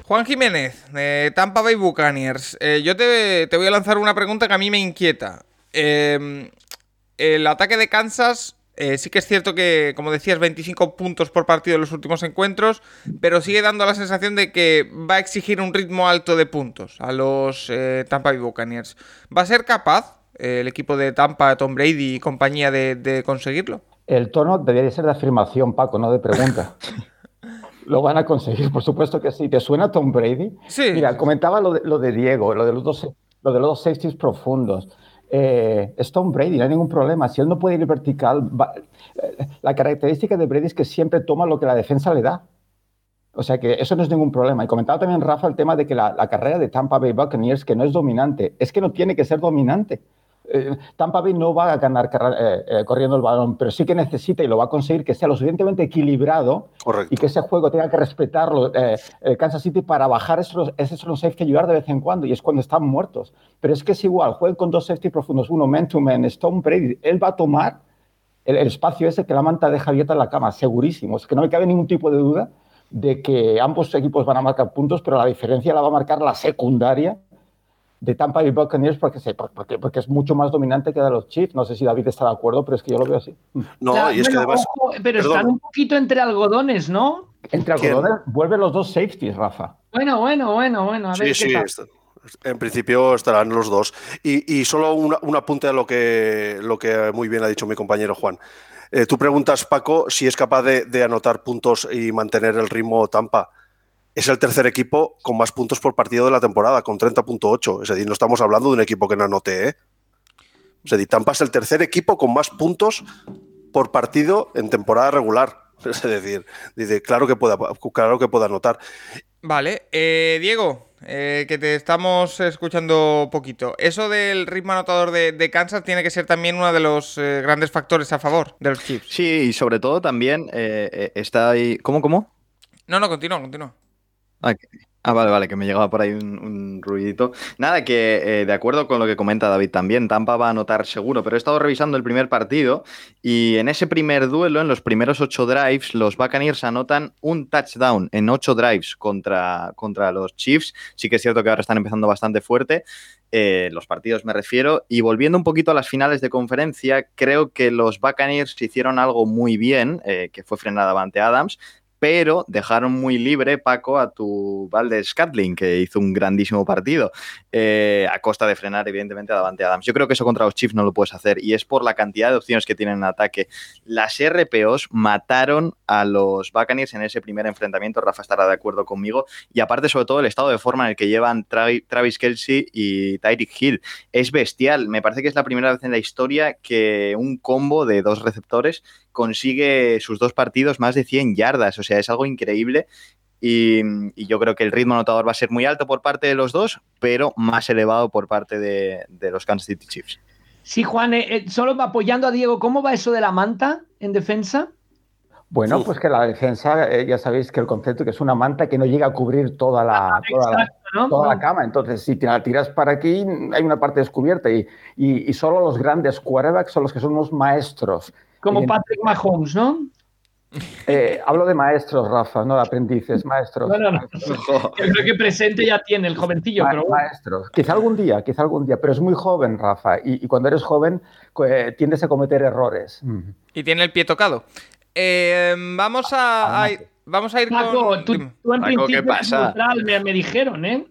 B: Juan Jiménez, de Tampa Bay Buccaneers. Eh, yo te, te voy a lanzar una pregunta que a mí me inquieta. Eh, el ataque de Kansas, eh, sí que es cierto que, como decías, 25 puntos por partido en los últimos encuentros, pero sigue dando la sensación de que va a exigir un ritmo alto de puntos a los eh, Tampa Bay Buccaneers. ¿Va a ser capaz eh, el equipo de Tampa, Tom Brady y compañía de, de conseguirlo?
F: El tono debería ser de afirmación, Paco, no de pregunta. [laughs] Lo van a conseguir, por supuesto que sí. ¿Te suena Tom Brady?
B: Sí.
F: Mira, comentaba lo de, lo de Diego, lo de los dos, lo de los dos safeties profundos. Eh, es Tom Brady, no hay ningún problema. Si él no puede ir vertical, eh, la característica de Brady es que siempre toma lo que la defensa le da. O sea que eso no es ningún problema. Y comentaba también Rafa el tema de que la, la carrera de Tampa Bay Buccaneers, que no es dominante, es que no tiene que ser dominante. Eh, Tampa Bay no va a ganar eh, eh, corriendo el balón, pero sí que necesita y lo va a conseguir que sea lo suficientemente equilibrado
G: Correcto.
F: y que ese juego tenga que respetarlo eh, el Kansas City para bajar esos, esos son safety ayudar de vez en cuando y es cuando están muertos. Pero es que es igual, jueguen con dos safety profundos, uno man to man, Stone Brady, él va a tomar el, el espacio ese que la manta deja abierta en la cama, segurísimo. Es que no me cabe ningún tipo de duda de que ambos equipos van a marcar puntos, pero la diferencia la va a marcar la secundaria de Tampa Bay Buccaneers porque, se- porque, porque es mucho más dominante que de los Chiefs. No sé si David está de acuerdo, pero es que yo lo veo así.
G: No,
D: Ya,
G: y es que además.
D: ojo, pero
G: Perdón.
D: están un poquito entre algodones, ¿no?
F: Entre
G: ¿Quién?
F: algodones, vuelven los dos safeties, Rafa.
D: Bueno, bueno, bueno, bueno. A ver
G: Sí,
D: qué
G: sí,
D: tal.
G: está- en principio estarán los dos. Y, y solo una- un apunte a lo que, lo que muy bien ha dicho mi compañero Juan. Eh, tú preguntas, Paco, si es capaz de, de anotar puntos y mantener el ritmo Tampa. Es el tercer equipo con más puntos por partido de la temporada, con 30.8. Es decir, no estamos hablando de un equipo que no anote, ¿eh? Es decir, Tampa es el tercer equipo con más puntos por partido en temporada regular. [laughs] Es decir, dice, claro que pueda, claro que pueda anotar.
B: Vale, eh, Diego, eh, que te estamos escuchando poquito. Eso del ritmo anotador de, de Kansas tiene que ser también uno de los eh, grandes factores a favor de los Chiefs.
E: Sí, y sobre todo también está ahí. ¿Cómo, cómo?
B: No, no, continúa, continúa.
E: Ah, vale, vale, que me llegaba por ahí un, ruidito. Nada, que eh, de acuerdo con lo que comenta David también, Tampa va a anotar seguro, pero he estado revisando el primer partido y en ese primer duelo, en los primeros ocho drives, los Buccaneers anotan un touchdown en ocho drives contra, contra los Chiefs. Sí que es cierto que ahora están empezando bastante fuerte, eh, los partidos me refiero. Y volviendo un poquito a las finales de conferencia, creo que los Buccaneers hicieron algo muy bien, eh, que fue frenar a Davante Adams pero dejaron muy libre, Paco, a tu Valdez Scatling, que hizo un grandísimo partido, eh, a costa de frenar, evidentemente, a Davante Adams. Yo creo que eso contra los Chiefs no lo puedes hacer, y es por la cantidad de opciones que tienen en ataque. Las RPOs mataron a los Buccaneers en ese primer enfrentamiento, Rafa estará de acuerdo conmigo, y aparte, sobre todo, el estado de forma en el que llevan Travi- Travis Kelsey y Tyreek Hill. Es bestial, me parece que es la primera vez en la historia que un combo de dos receptores consigue sus dos partidos más de 100 yardas. O sea, es algo increíble. Y, y yo creo que el ritmo anotador va a ser muy alto por parte de los dos, pero más elevado por parte de, de los Kansas City Chiefs.
D: Sí, Juan, eh, eh, solo apoyando a Diego, ¿cómo va eso de la manta en defensa?
F: Bueno, pues que la defensa, eh, ya sabéis que el concepto que es una manta que no llega a cubrir toda la, toda la,
D: Exacto, ¿no?
F: toda la cama. Entonces, si te la tiras para aquí, hay una parte descubierta y, y, y solo los grandes quarterbacks son los que son unos maestros.
D: Como Patrick Mahomes, ¿no?
F: Eh, hablo de maestros, Rafa, no de aprendices, maestros.
D: No, no, no. [laughs] Yo creo que presente ya tiene el jovencillo,
F: Ma-
D: pero bueno.
F: maestros. Quizá algún día, quizá algún día, pero es muy joven, Rafa. Y, y cuando eres joven, eh, tiendes a cometer errores.
B: Y tiene el pie tocado. Eh, vamos a, a ir, vamos a ir
D: Paco,
B: con...
D: tú, tú en
E: Paco, ¿qué
D: principio eres
E: pasa?
D: neutral, me, me dijeron, ¿eh?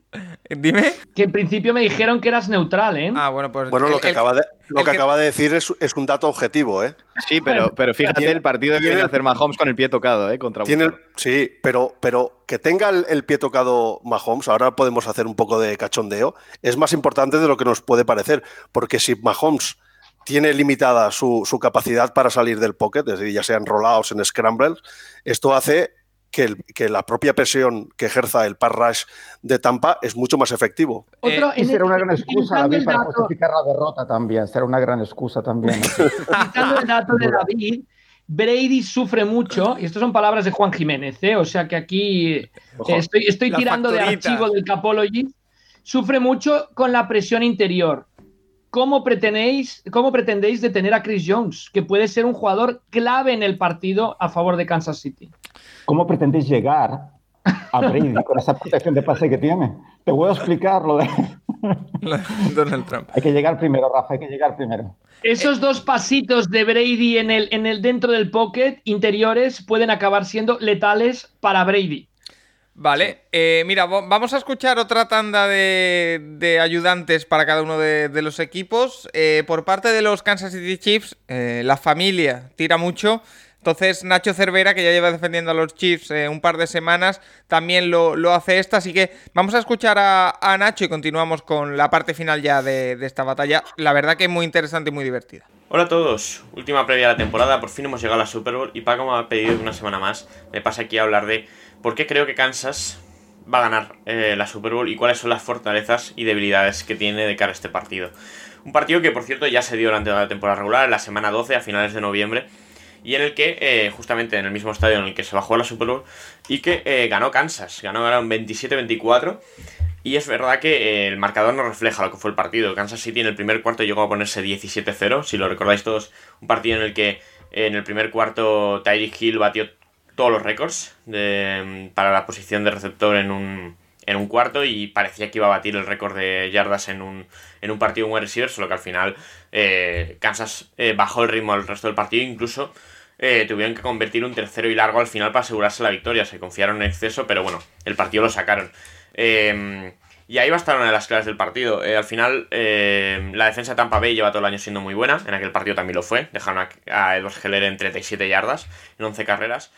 B: Dime.
D: Que en principio me dijeron que eras neutral, ¿eh?
B: Ah, bueno, pues...
G: Bueno,
B: el-
G: lo que
B: el-
G: acaba de, lo que
B: que-
G: acaba de decir es, es un dato objetivo, ¿eh?
E: Sí, pero, pero fíjate el partido que
G: tiene-
E: viene a hacer Mahomes con el pie tocado, ¿eh? Contra
G: Tiene sí, pero, pero que tenga el, el pie tocado Mahomes, ahora podemos hacer un poco de cachondeo, es más importante de lo que nos puede parecer, porque si Mahomes tiene limitada su, su capacidad para salir del pocket, es decir, ya sean rollouts en scrambles, esto hace que, el- que la propia presión que ejerza el pass rush de Tampa es mucho más efectivo.
D: Otro,
F: Y será una gran excusa, David, para
D: dato-
F: justificar la derrota también. Será una gran excusa también. [laughs]
D: Utilizando el dato de David, Brady sufre mucho, y estas son palabras de Juan Jiménez, ¿eh? o sea que aquí eh, estoy, tirando de
B: facturitas.
D: archivo del Capology, sufre mucho con la presión interior. ¿Cómo pretendéis, ¿Cómo pretendéis detener a Chris Jones, que puede ser un jugador clave en el partido a favor de Kansas City?
F: ¿Cómo pretendéis llegar a Brady con esa protección de pase que tiene? Te voy a explicar [laughs] lo de...
B: Donald Trump.
F: Hay que llegar primero, Rafa, hay que llegar primero.
D: Esos dos pasitos de Brady en el, en el dentro del pocket interiores pueden acabar siendo letales para Brady.
B: Vale, eh, mira, vamos a escuchar otra tanda de, de ayudantes para cada uno de, de los equipos. Eh, por parte de los Kansas City Chiefs, eh, la familia tira mucho. Entonces Nacho Cervera, que ya lleva defendiendo a los Chiefs eh, un par de semanas, también lo, lo hace esta. Así que vamos a escuchar a, a Nacho y continuamos con la parte final ya de, de esta batalla. La verdad que muy interesante y muy divertida.
J: Hola a todos, última previa de la temporada, por fin hemos llegado a la Super Bowl y Paco me ha pedido que una semana más me pase aquí a hablar de por qué creo que Kansas va a ganar eh, la Super Bowl y cuáles son las fortalezas y debilidades que tiene de cara a este partido. Un partido que por cierto ya se dio durante la temporada regular, en la semana 12 a finales de noviembre, y en el que, eh, justamente en el mismo estadio en el que se va a jugar la Super Bowl, y que eh, ganó Kansas, ganó, ganaron 27-24. Y es verdad que eh, el marcador no refleja lo que fue el partido. Kansas City en el primer cuarto llegó a ponerse 17-0. Si lo recordáis todos, un partido en el que en el primer cuarto Tyreek Hill batió todos los récords para la posición de receptor en un, en un cuarto y parecía que iba a batir el récord de yardas en un, en un partido en wide receiver, solo que al final eh, Kansas eh, bajó el ritmo al resto del partido, incluso eh, tuvieron que convertir un tercero y largo al final para asegurarse la victoria, se confiaron en exceso, pero bueno, el partido lo sacaron. Eh, y ahí va a estar una de las claves del partido. Eh, al final, eh, la defensa de Tampa Bay lleva todo el año siendo muy buena. En aquel partido también lo fue. Dejaron a, a Edwards Heller en 37 yardas en 11 carreras.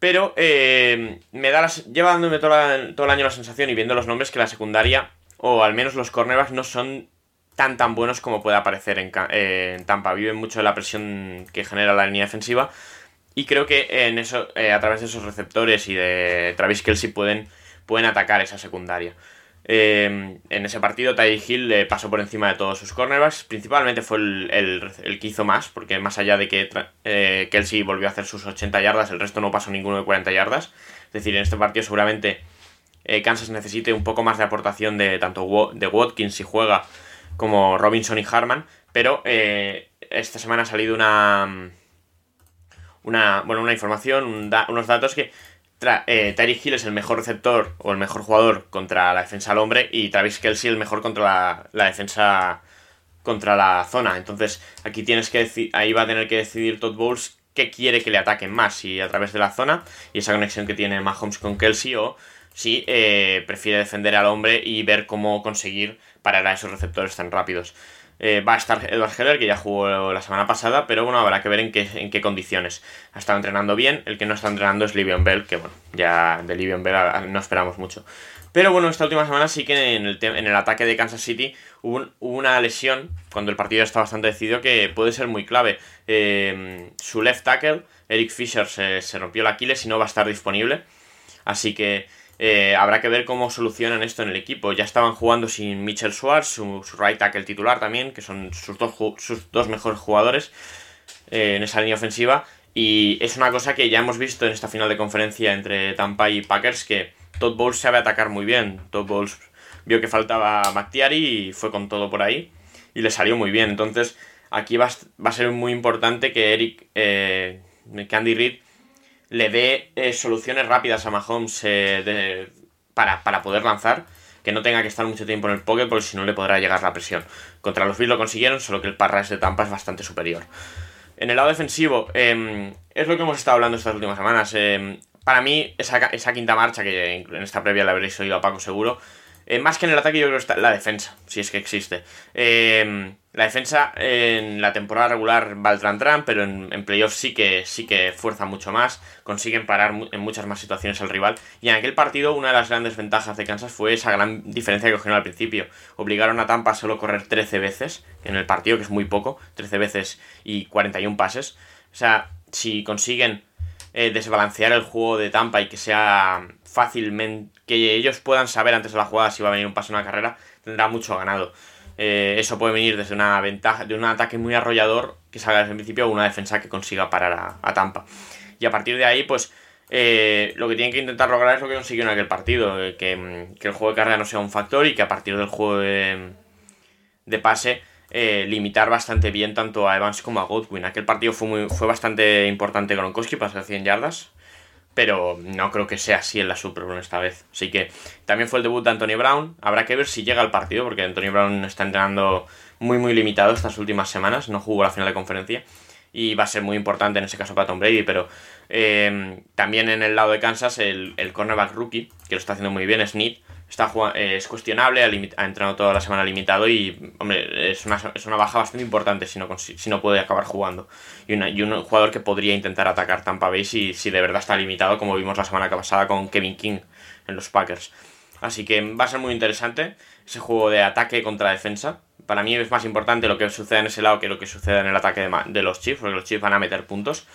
J: Pero eh, me da las, lleva dándome todo, todo el año la sensación y viendo los nombres que la secundaria, o al menos los cornerbacks, no son tan tan buenos como puede parecer en, eh, en Tampa. Viven mucho de la presión que genera la línea defensiva. Y creo que en eso, eh, a través de esos receptores y de Travis Kelsey pueden pueden atacar esa secundaria. Eh, en ese partido, Ty Hill pasó por encima de todos sus cornerbacks. Principalmente fue el, que hizo más, porque más allá de que eh, Kelsey volvió a hacer sus 80 yardas, el resto no pasó ninguno de 40 yardas. Es decir, en este partido seguramente Kansas necesite un poco más de aportación de tanto de Watkins si juega como Robinson y Harman. Pero esta semana ha salido una, una, bueno, una información, unos datos que eh, Hill es el mejor receptor o el mejor jugador contra la defensa al hombre y Travis Kelsey el mejor contra la, defensa contra la zona. Entonces aquí tienes que ahí va a tener que decidir Todd Bowles qué quiere que le ataquen más, si a través de la zona y esa conexión que tiene Mahomes con Kelsey o si eh, prefiere defender al hombre y ver cómo conseguir parar a esos receptores tan rápidos. Eh, va a estar Edward Heller, que ya jugó la semana pasada, pero bueno, habrá que ver en qué, en qué condiciones. Ha estado entrenando bien, el que no está entrenando es Livion Bell, que bueno, ya de Livion Bell no esperamos mucho. Pero bueno, esta última semana sí que en el, en el ataque de Kansas City hubo, una lesión, cuando el partido está bastante decidido, que puede ser muy clave. Eh, su left tackle, Eric Fisher, se, se rompió el Aquiles y no va a estar disponible. Así que eh, habrá que ver cómo solucionan esto en el equipo. Ya estaban jugando sin Mitchell Schwartz, su, right tackle titular también, que son sus dos, sus dos mejores jugadores eh, en esa línea ofensiva. Y es una cosa que ya hemos visto en esta final de conferencia entre Tampa y Packers, que Todd Bowles sabe atacar muy bien. Todd Bowles vio que faltaba McTiari y fue con todo por ahí. Y le salió muy bien. Entonces, aquí va, a ser muy importante que Eric, eh, Candy Reid, le dé eh, soluciones rápidas a Mahomes eh, para, poder lanzar, que no tenga que estar mucho tiempo en el pocket porque si no le podrá llegar la presión. Contra los Bills lo consiguieron, solo que el parras de Tampa es bastante superior. En el lado defensivo, em, es lo que hemos estado hablando estas últimas semanas. Em, para mí, esa, esa, quinta marcha, que en esta previa la habréis oído a Paco seguro, eh, más que en el ataque, yo creo que está la defensa, si es que existe. Eh, la defensa en la temporada regular va al tran, pero en, playoffs sí que, sí que fuerza mucho más, consiguen parar en muchas más situaciones al rival. Y en aquel partido, una de las grandes ventajas de Kansas fue esa gran diferencia que cogieron al principio. Obligaron a Tampa a solo correr 13 veces en el partido, que es muy poco, 13 veces y 41 pases. O sea, si consiguen eh, desbalancear el juego de Tampa y que sea fácilmente que ellos puedan saber antes de la jugada si va a venir un paso en una carrera, tendrá mucho ganado. Eh, eso puede venir desde una ventaja, de un ataque muy arrollador que salga desde el principio o una defensa que consiga parar a, Tampa. Y a partir de ahí, pues eh, lo que tienen que intentar lograr es lo que consiguieron en aquel partido, mm, que, el juego de carrera no sea un factor y que a partir del juego de, pase eh, limitar bastante bien tanto a Evans como a Godwin. Aquel partido fue, muy, fue bastante importante Gronkowski, pasó 100 yardas, pero no creo que sea así en la Super Bowl esta vez. Así que también fue el debut de Anthony Brown. Habrá que ver si llega al partido, porque Anthony Brown está entrenando muy, muy limitado estas últimas semanas. No jugó la final de conferencia. Y va a ser muy importante en ese caso para Tom Brady. Pero eh, también en el lado de Kansas, el, cornerback rookie, que lo está haciendo muy bien, es Es cuestionable, ha, entrenado toda la semana limitado y, hombre, es una, es una baja bastante importante si no, si no puede acabar jugando. Y, y, un jugador que podría intentar atacar Tampa Bay si, si de verdad está limitado, como vimos la semana pasada con Kevin King en los Packers. Así que va a ser muy interesante ese juego de ataque contra defensa. Para mí es más importante lo que suceda en ese lado que lo que suceda en el ataque de, de los Chiefs, porque los Chiefs van a meter puntos.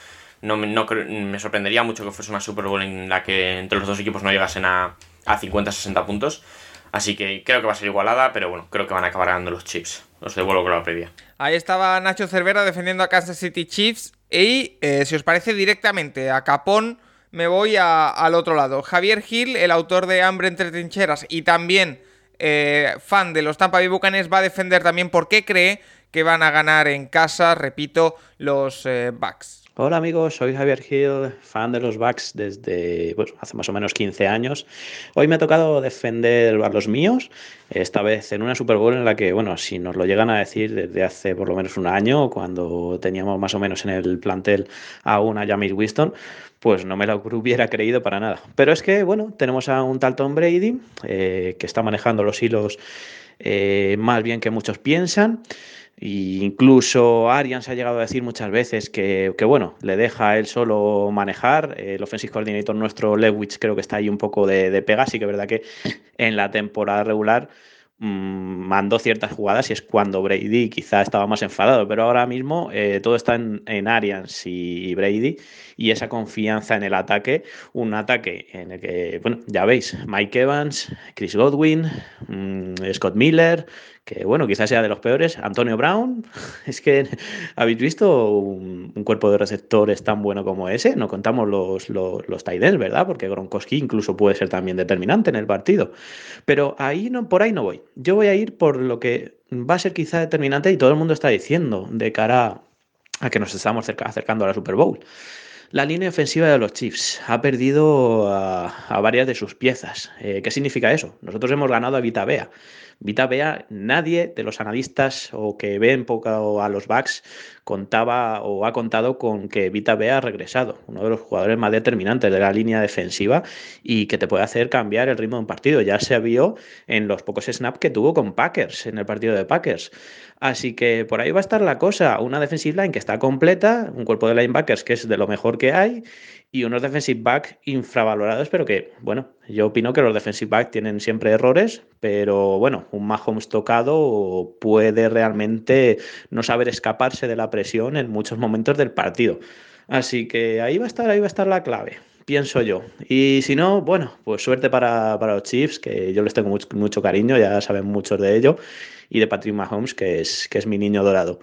J: No, no, me sorprendería mucho que fuese una Super Bowl en la que entre los dos equipos no llegasen a, a 50-60 puntos. Así que creo que va a ser igualada, pero bueno, creo que van a acabar ganando los Chiefs. Os devuelvo con la previa.
B: Ahí estaba Nacho Cervera defendiendo a Kansas City Chiefs. Y eh, si os parece directamente a Capón, me voy al otro lado. Javier Gil, el autor de Hambre entre trincheras y también eh, fan de los Tampa Bay Buccaneers, va a defender también por qué cree que van a ganar en casa, repito, los eh, Bucks.
K: Hola amigos, soy Javier Gil, fan de los Bucks desde hace más o menos 15 años. Hoy me ha tocado defender a los míos, esta vez en una Super Bowl en la que, bueno, si nos lo llegan a decir desde hace por lo menos un año, cuando teníamos más o menos en el plantel a una James Winston, pues no me lo [laughs] hubiera creído para nada. Pero es que, bueno, tenemos a un tal Tom Brady eh, que está manejando los hilos eh, más bien que muchos piensan incluso Arians ha llegado a decir muchas veces que, bueno, le deja a él solo manejar. El offensive coordinator nuestro, Lewis, creo que está ahí un poco de, de pega. Sí que es verdad que en la temporada regular mm, mandó ciertas jugadas y es cuando Brady quizá estaba más enfadado, pero ahora mismo eh, todo está en, en Arians y Brady y esa confianza en el ataque, un ataque en el que, bueno, ya veis, Mike Evans, Chris Godwin, mm, Scott Miller, que bueno, quizás sea de los peores, Antonio Brown, [laughs] es que habéis visto un, cuerpo de receptores tan bueno como ese, no contamos los, los, ¿verdad? Porque Gronkowski incluso puede ser también determinante en el partido, pero ahí no, por ahí no voy, yo voy a ir por lo que va a ser quizá determinante y todo el mundo está diciendo de cara a que nos estamos acercando a la Super Bowl. La línea ofensiva de los Chiefs ha perdido a, varias de sus piezas. Eh, ¿Qué significa eso? Nosotros hemos ganado a Vita Bea. Vita Bea, nadie de los analistas o que ven poco a los backs contaba o ha contado con que Vita Bea ha regresado, uno de los jugadores más determinantes de la línea defensiva y que te puede hacer cambiar el ritmo de un partido. Ya se vio en los pocos snaps que tuvo con Packers, en el partido de Packers. Así que por ahí va a estar la cosa. Una defensive line que está completa, un cuerpo de linebackers que es de lo mejor que hay y unos defensive back infravalorados, pero que, bueno, yo opino que los defensive back tienen siempre errores, pero bueno, un Mahomes tocado puede realmente no saber escaparse de la presión en muchos momentos del partido. Así que ahí va a estar, ahí va a estar la clave pienso yo. Y si no, bueno, pues suerte para, para los Chiefs, que yo les tengo mucho, mucho, cariño, ya saben muchos de ello, y de Patrick Mahomes, que es, que es mi niño dorado.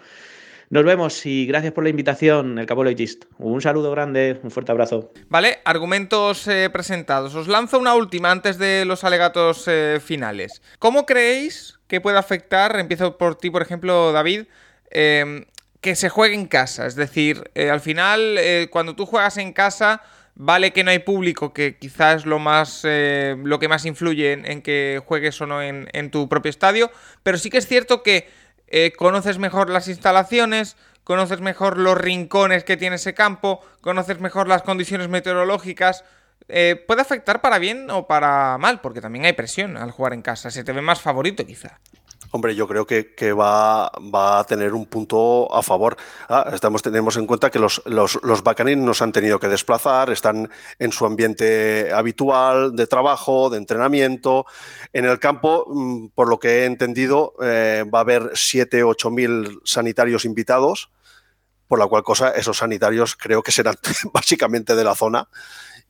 K: Nos vemos y gracias por la invitación, el Capologist. Un saludo grande, un fuerte abrazo.
B: Vale, argumentos eh, presentados. Os lanzo una última antes de los alegatos eh, finales. ¿Cómo creéis que puede afectar, empiezo por ti, por ejemplo, David, eh, que se juegue en casa? Es decir, eh, al final, cuando tú juegas en casa Vale que no hay público, que quizás es lo más lo que más influye en, en, que juegues o no en, en, tu propio estadio, pero sí que es cierto que eh, conoces mejor las instalaciones, conoces mejor los rincones que tiene ese campo, conoces mejor las condiciones meteorológicas. Eh, puede afectar para bien o para mal, porque también hay presión al jugar en casa. Se te ve más favorito, quizá.
G: Hombre, yo creo que, va, a tener un punto a favor. Ah, estamos, tenemos en cuenta que los, los, los nos han tenido que desplazar, están en su ambiente habitual de trabajo, de entrenamiento. En el campo, mm, por lo que he entendido, eh, va a haber 7, 8 mil sanitarios invitados, por la cual cosa esos sanitarios creo que serán [laughs] básicamente de la zona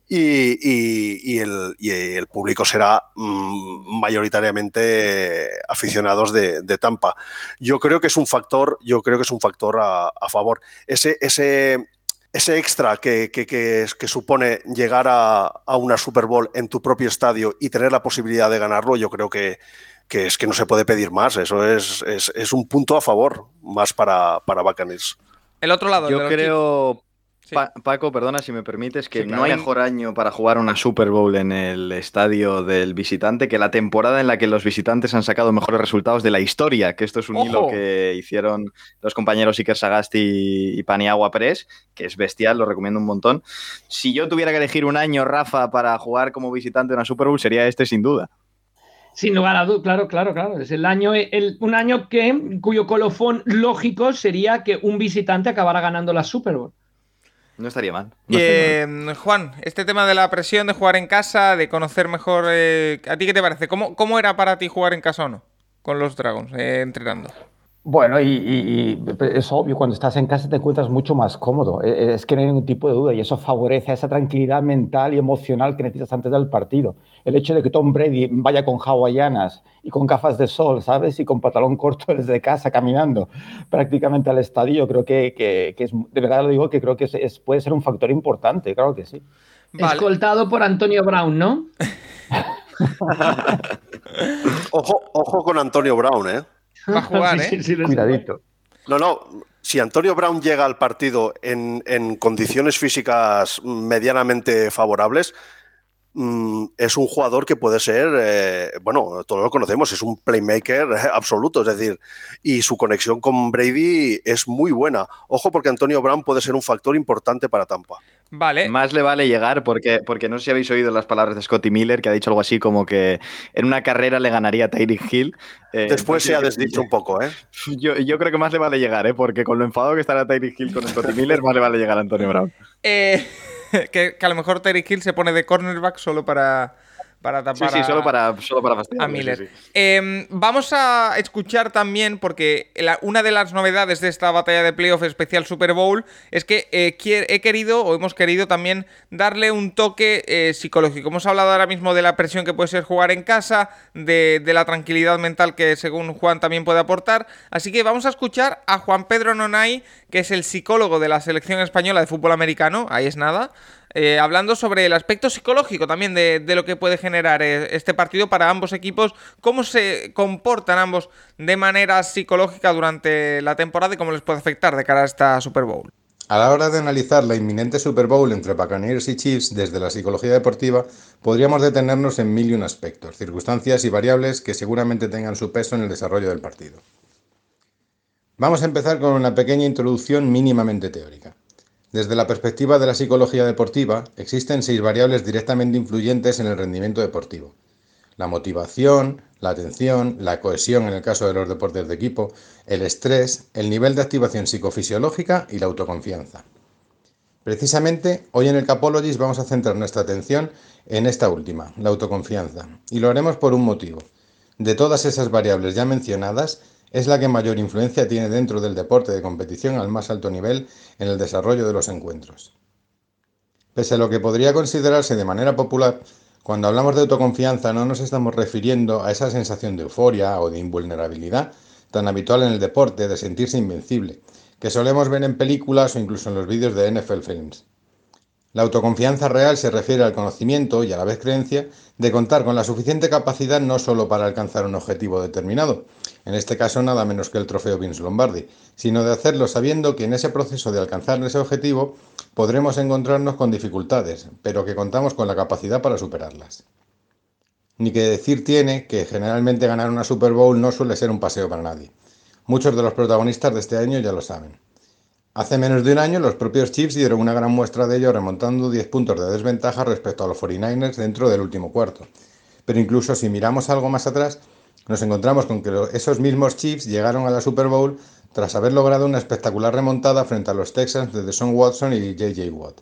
G: y, y, y, el, y, el, público será mmm, mayoritariamente aficionados de, de, Tampa. Yo creo que es un factor, yo creo que es un factor a, a favor. Ese, ese, ese extra que, que, que, que supone llegar a, a, una Super Bowl en tu propio estadio y tener la posibilidad de ganarlo, yo creo que, que es que no se puede pedir más. Eso es, es, es un punto a favor más para, para Buccaneers.
B: El otro lado.
E: Yo creo, Sí. Pa Paco, perdona si me permites, que sí, claro. no hay mejor año para jugar una Super Bowl en el estadio del visitante que la temporada en la que los visitantes han sacado mejores resultados de la historia, que esto es un Ojo. hilo que hicieron los compañeros Iker Sagasti y Paniagua Press, que es bestial, lo recomiendo un montón. Si yo tuviera que elegir un año, Rafa, para jugar como visitante en una Super Bowl, sería este sin duda.
D: Sin lugar a dudas, claro, claro, claro. Es el año, el, un año que, cuyo colofón lógico sería que un visitante acabara ganando la Super Bowl.
E: No estaría mal. No
B: eh, mal. Juan, este tema de la presión de jugar en casa, de conocer mejor. Eh, ¿A ti qué te parece? ¿Cómo, ¿Cómo, era para ti jugar en casa o no? Con los Dragons, eh, entrenando.
F: Bueno, y, y, y, es obvio, cuando estás en casa te encuentras mucho más cómodo. E, Es que no hay ningún tipo de duda y eso favorece esa tranquilidad mental y emocional que necesitas antes del partido. El hecho de que Tom Brady vaya con hawaianas y con gafas de sol, ¿sabes? Y con pantalón corto [laughs] desde casa caminando prácticamente al estadio, creo que, que, que es, de verdad lo digo, que creo que es, es, puede ser un factor importante, claro que sí.
D: Vale. Escoltado por Antonio Brown, ¿no? [laughs]
G: ojo, ojo con Antonio Brown, ¿eh?
B: Va a jugar, [laughs] ¿eh?
F: Sí, sí, Cuidadito.
G: No, no. Si Antonio Brown llega al partido en, en condiciones físicas medianamente favorables, mmm, es un jugador que puede ser, eh, bueno, todos lo conocemos, es un playmaker absoluto, es decir, y su conexión con Brady es muy buena. Ojo porque Antonio Brown puede ser un factor importante para Tampa.
B: Vale.
E: Más le vale llegar porque, porque no sé si habéis oído las palabras de Scotty Miller, que ha dicho algo así como que en una carrera le ganaría a Tyreek Hill.
G: Eh, Después se ha desdicho un poco, ¿eh? [laughs]
E: Yo, yo, creo que más le vale llegar, ¿eh? Porque con lo enfadado que estará Tyreek Hill con Scotty Miller, más le vale llegar a Antonio Brown.
B: Eh, [laughs] que, que, a lo mejor Tyreek Hill se pone de cornerback solo para, para
E: Sí,
B: tapar
E: sí,
B: a-
E: solo para, solo para fastidiar.
B: a Miller. Eh, vamos a escuchar también, porque la- una de las novedades de esta batalla de playoff especial Super Bowl es que eh, he querido o hemos querido también darle un toque eh, psicológico. Hemos hablado ahora mismo de la presión que puede ser jugar en casa, de, de la tranquilidad mental que según Juan también puede aportar. Así que vamos a escuchar a Juan Pedro Nonay, que es el psicólogo de la selección española de fútbol americano, ahí es nada. Eh, hablando sobre el aspecto psicológico también de, de lo que puede generar eh, este partido para ambos equipos, cómo se comportan ambos de manera psicológica durante la temporada y cómo les puede afectar de cara a esta Super Bowl.
L: A la hora de analizar la inminente Super Bowl entre Buccaneers y Chiefs desde la psicología deportiva, podríamos detenernos en mil y un aspectos, circunstancias y variables que seguramente tengan su peso en el desarrollo del partido. Vamos a empezar con una pequeña introducción mínimamente teórica. Desde la perspectiva de la psicología deportiva, existen seis variables directamente influyentes en el rendimiento deportivo. La motivación, la atención, la cohesión en el caso de los deportes de equipo, el estrés, el nivel de activación psicofisiológica y la autoconfianza. Precisamente, hoy en el Capologist vamos a centrar nuestra atención en esta última, la autoconfianza, y lo haremos por un motivo. De todas esas variables ya mencionadas, es la que mayor influencia tiene dentro del deporte de competición al más alto nivel en el desarrollo de los encuentros. Pese a lo que podría considerarse de manera popular, cuando hablamos de autoconfianza no nos estamos refiriendo a esa sensación de euforia o de invulnerabilidad tan habitual en el deporte de sentirse invencible, que solemos ver en películas o incluso en los vídeos de NFL Films. La autoconfianza real se refiere al conocimiento y a la vez creencia de contar con la suficiente capacidad no solo para alcanzar un objetivo determinado, en este caso nada menos que el trofeo Vince Lombardi, sino de hacerlo sabiendo que en ese proceso de alcanzar ese objetivo podremos encontrarnos con dificultades, pero que contamos con la capacidad para superarlas. Ni que decir tiene que generalmente ganar una Super Bowl no suele ser un paseo para nadie. Muchos de los protagonistas de este año ya lo saben. Hace menos de un año los propios Chiefs dieron una gran muestra de ello remontando 10 puntos de desventaja respecto a los 49ers dentro del último cuarto. Pero incluso si miramos algo más atrás, nos encontramos con que esos mismos Chiefs llegaron a la Super Bowl tras haber logrado una espectacular remontada frente a los Texans de Deshaun Watson y JJ Watt.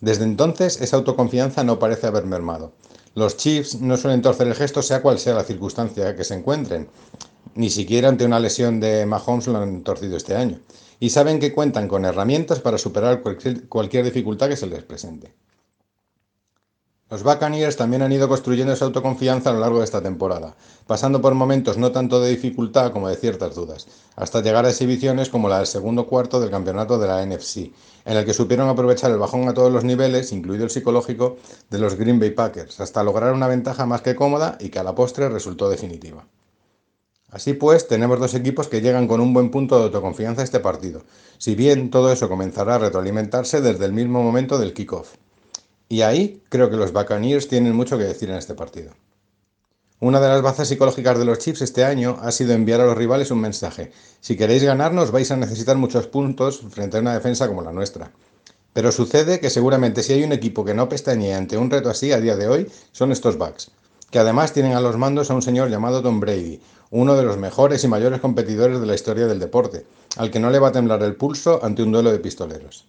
L: Desde entonces, esa autoconfianza no parece haber mermado. Los Chiefs no suelen torcer el gesto sea cual sea la circunstancia que se encuentren. Ni siquiera ante una lesión de Mahomes lo han torcido este año. Y saben que cuentan con herramientas para superar cualquier, dificultad que se les presente. Los Buccaneers también han ido construyendo esa autoconfianza a lo largo de esta temporada, pasando por momentos no tanto de dificultad como de ciertas dudas, hasta llegar a exhibiciones como la del segundo cuarto del campeonato de la NFC, en el que supieron aprovechar el bajón a todos los niveles, incluido el psicológico, de los Green Bay Packers, hasta lograr una ventaja más que cómoda y que a la postre resultó definitiva. Así pues, tenemos dos equipos que llegan con un buen punto de autoconfianza a este partido, si bien todo eso comenzará a retroalimentarse desde el mismo momento del kickoff. Y ahí creo que los Buccaneers tienen mucho que decir en este partido. Una de las bases psicológicas de los Chiefs este año ha sido enviar a los rivales un mensaje. Si queréis ganarnos vais a necesitar muchos puntos frente a una defensa como la nuestra. Pero sucede que seguramente si hay un equipo que no pestañea ante un reto así a día de hoy, son estos Bucks, que además tienen a los mandos a un señor llamado Tom Brady, uno de los mejores y mayores competidores de la historia del deporte, al que no le va a temblar el pulso ante un duelo de pistoleros.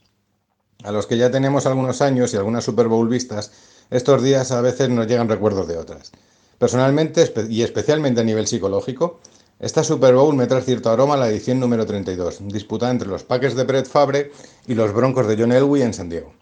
L: A los que ya tenemos algunos años y algunas Super Bowl vistas, estos días a veces nos llegan recuerdos de otras. Personalmente y especialmente a nivel psicológico, esta Super Bowl me trae cierto aroma a la edición número 32, disputada entre los Packers de Brett Favre y los Broncos de John Elway en San Diego.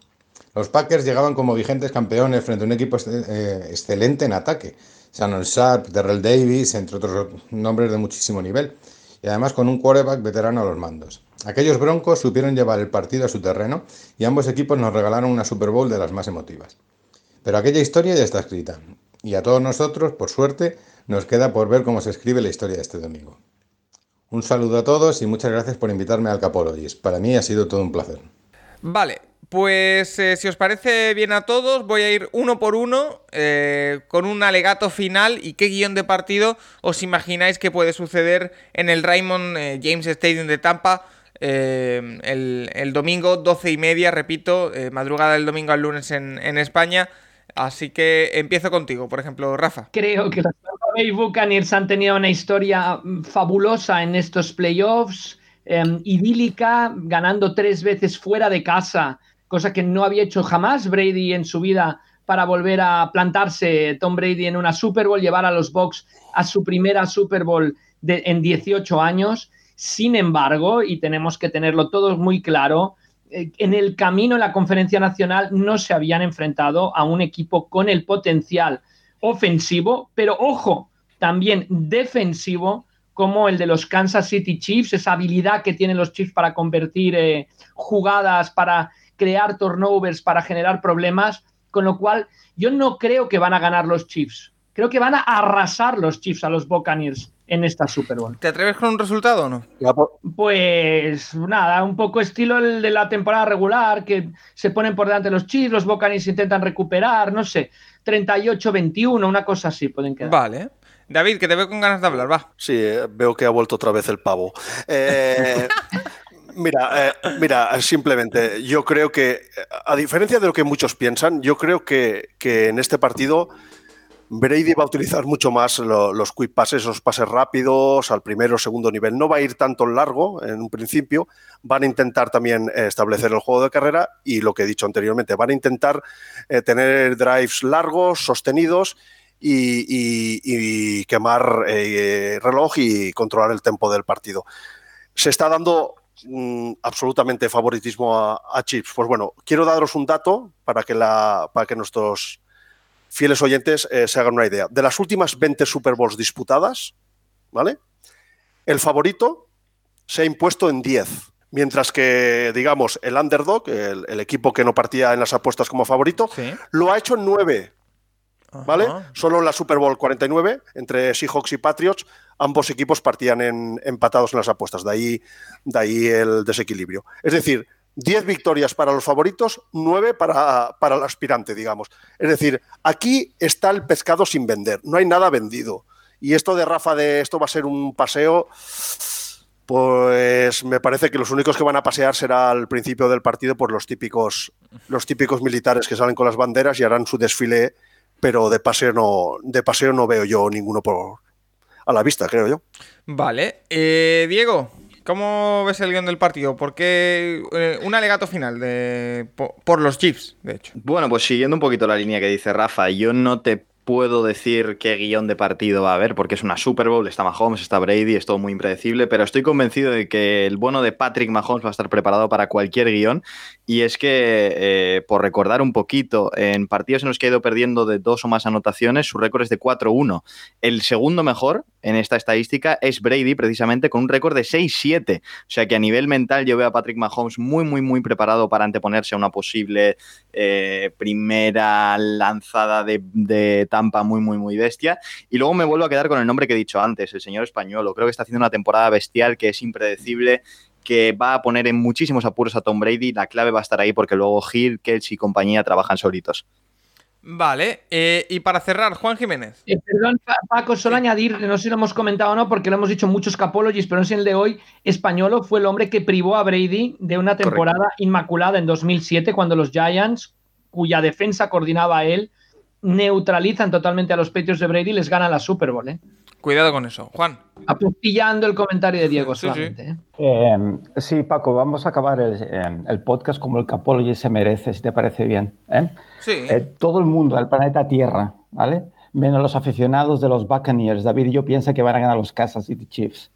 L: Los Packers llegaban como vigentes campeones frente a un equipo eh, excelente en ataque. Shannon Sharp, Terrell Davis, entre otros nombres de muchísimo nivel. Y además con un quarterback veterano a los mandos. Aquellos Broncos supieron llevar el partido a su terreno y ambos equipos nos regalaron una Super Bowl de las más emotivas. Pero aquella historia ya está escrita. Y a todos nosotros, por suerte, nos queda por ver cómo se escribe la historia de este domingo. Un saludo a todos y muchas gracias por invitarme al Capologist. Para mí ha sido todo un placer.
B: Vale, pues eh, si os parece bien a todos, voy a ir uno por uno eh, con un alegato final y qué guion de partido os imagináis que puede suceder en el Raymond eh, James Stadium de Tampa el, domingo 12 y media, repito, madrugada del domingo al lunes en, España. Así que empiezo contigo, por ejemplo, Rafa.
D: Creo que los Tampa Buccaneers han tenido una historia mm, fabulosa en estos playoffs, eh, idílica, ganando tres veces fuera de casa, cosa que no había hecho jamás Brady en su vida para volver a plantarse Tom Brady en una Super Bowl, llevar a los Bucks a su primera Super Bowl en 18 años. Sin embargo, y tenemos que tenerlo todo muy claro, eh, en el camino en la conferencia nacional no se habían enfrentado a un equipo con el potencial ofensivo, pero ojo, también defensivo como el de los Kansas City Chiefs, esa habilidad que tienen los Chiefs para convertir eh, jugadas, para crear turnovers, para generar problemas, con lo cual yo no creo que van a ganar los Chiefs. Creo que van a arrasar los Chiefs a los Buccaneers en esta Super Bowl.
B: ¿Te atreves con un resultado o no?
D: Pues nada, un poco estilo el de la temporada regular, que se ponen por delante los Chiefs, los Buccaneers intentan recuperar, no sé, 38-21, una cosa así pueden quedar.
B: Vale. David, que te veo con ganas de hablar, va.
G: Sí, eh, veo que ha vuelto otra vez el pavo. Eh, [laughs] mira, eh, mira, simplemente, yo creo que, a diferencia de lo que muchos piensan, yo creo que, que en este partido Brady va a utilizar mucho más lo- los quick passes, esos pases rápidos al primero o segundo nivel. No va a ir tanto largo en un principio. Van a intentar también eh, establecer el juego de carrera y lo que he dicho anteriormente, van a intentar eh, tener drives largos, sostenidos y, quemar reloj y controlar el tempo del partido. Se está dando absolutamente favoritismo a, a Chips. Pues bueno, quiero daros un dato para que, la, para que nuestros fieles oyentes eh, se hagan una idea. De las últimas 20 Super Bowls disputadas, ¿vale? El favorito se ha impuesto en 10. Mientras que, digamos, el underdog, el, el equipo que no partía en las apuestas como favorito, lo ha hecho en 9. ¿Vale? Solo en la Super Bowl 49, entre Seahawks y Patriots, ambos equipos partían empatados en las apuestas. De ahí, de ahí el desequilibrio. Es decir, 10 victorias para los favoritos, 9 para, para el aspirante, digamos. Es decir, aquí está el pescado sin vender, no hay nada vendido. Y esto de Rafa de esto va a ser un paseo, pues me parece que los únicos que van a pasear será al principio del partido por los típicos, los típicos militares que salen con las banderas y harán su desfile, pero de paseo no, de paseo no veo yo ninguno por a la vista, creo yo.
B: Vale. Eh, Diego, ¿cómo ves el guion del partido? Porque eh, un alegato final de, po- por, los Chiefs, de hecho.
E: Bueno, pues siguiendo un poquito la línea que dice Rafa, yo no te puedo decir qué guion de partido va a haber, porque es una Super Bowl, está Mahomes, está Brady, es todo muy impredecible, pero estoy convencido de que el bono de Patrick Mahomes va a estar preparado para cualquier guion. Y es que, eh, por recordar un poquito, en partidos en los que ha ido perdiendo de dos o más anotaciones, su récord es de 4-1. El segundo mejor en esta estadística es Brady, precisamente, con un récord de 6-7. O sea que a nivel mental yo veo a Patrick Mahomes muy, muy, muy preparado para anteponerse a una posible eh, primera lanzada de, de Muy, muy, muy bestia. Y luego me vuelvo a quedar con el nombre que he dicho antes, el señor Españolo. Creo que está haciendo una temporada bestial que es impredecible, que va a poner en muchísimos apuros a Tom Brady. La clave va a estar ahí porque luego Hill, Kelch y compañía trabajan solitos.
B: Vale. eh, y para cerrar, Juan Jiménez.
D: Eh, perdón, Pa- Paco, solo añadir, no sé si lo hemos comentado o no, porque lo hemos dicho muchos capologies, pero no sé el de hoy. Españolo fue el hombre que privó a Brady de una temporada inmaculada en 2007, cuando los Giants, cuya defensa coordinaba él, neutralizan totalmente a los Patriots de Brady y les ganan la Super Bowl. ¿eh?
B: Cuidado con eso. Juan.
D: Apostillando el comentario de Diego
B: Sí, sí.
D: solamente. ¿eh?
F: Eh, sí, Paco, vamos a acabar el, eh, el podcast como el Capology se merece, si te parece bien. ¿eh?
B: Sí.
F: Eh, todo el mundo del planeta Tierra, ¿vale? Menos los aficionados de los Buccaneers, David y yo piensa que van a ganar los Kansas City Chiefs.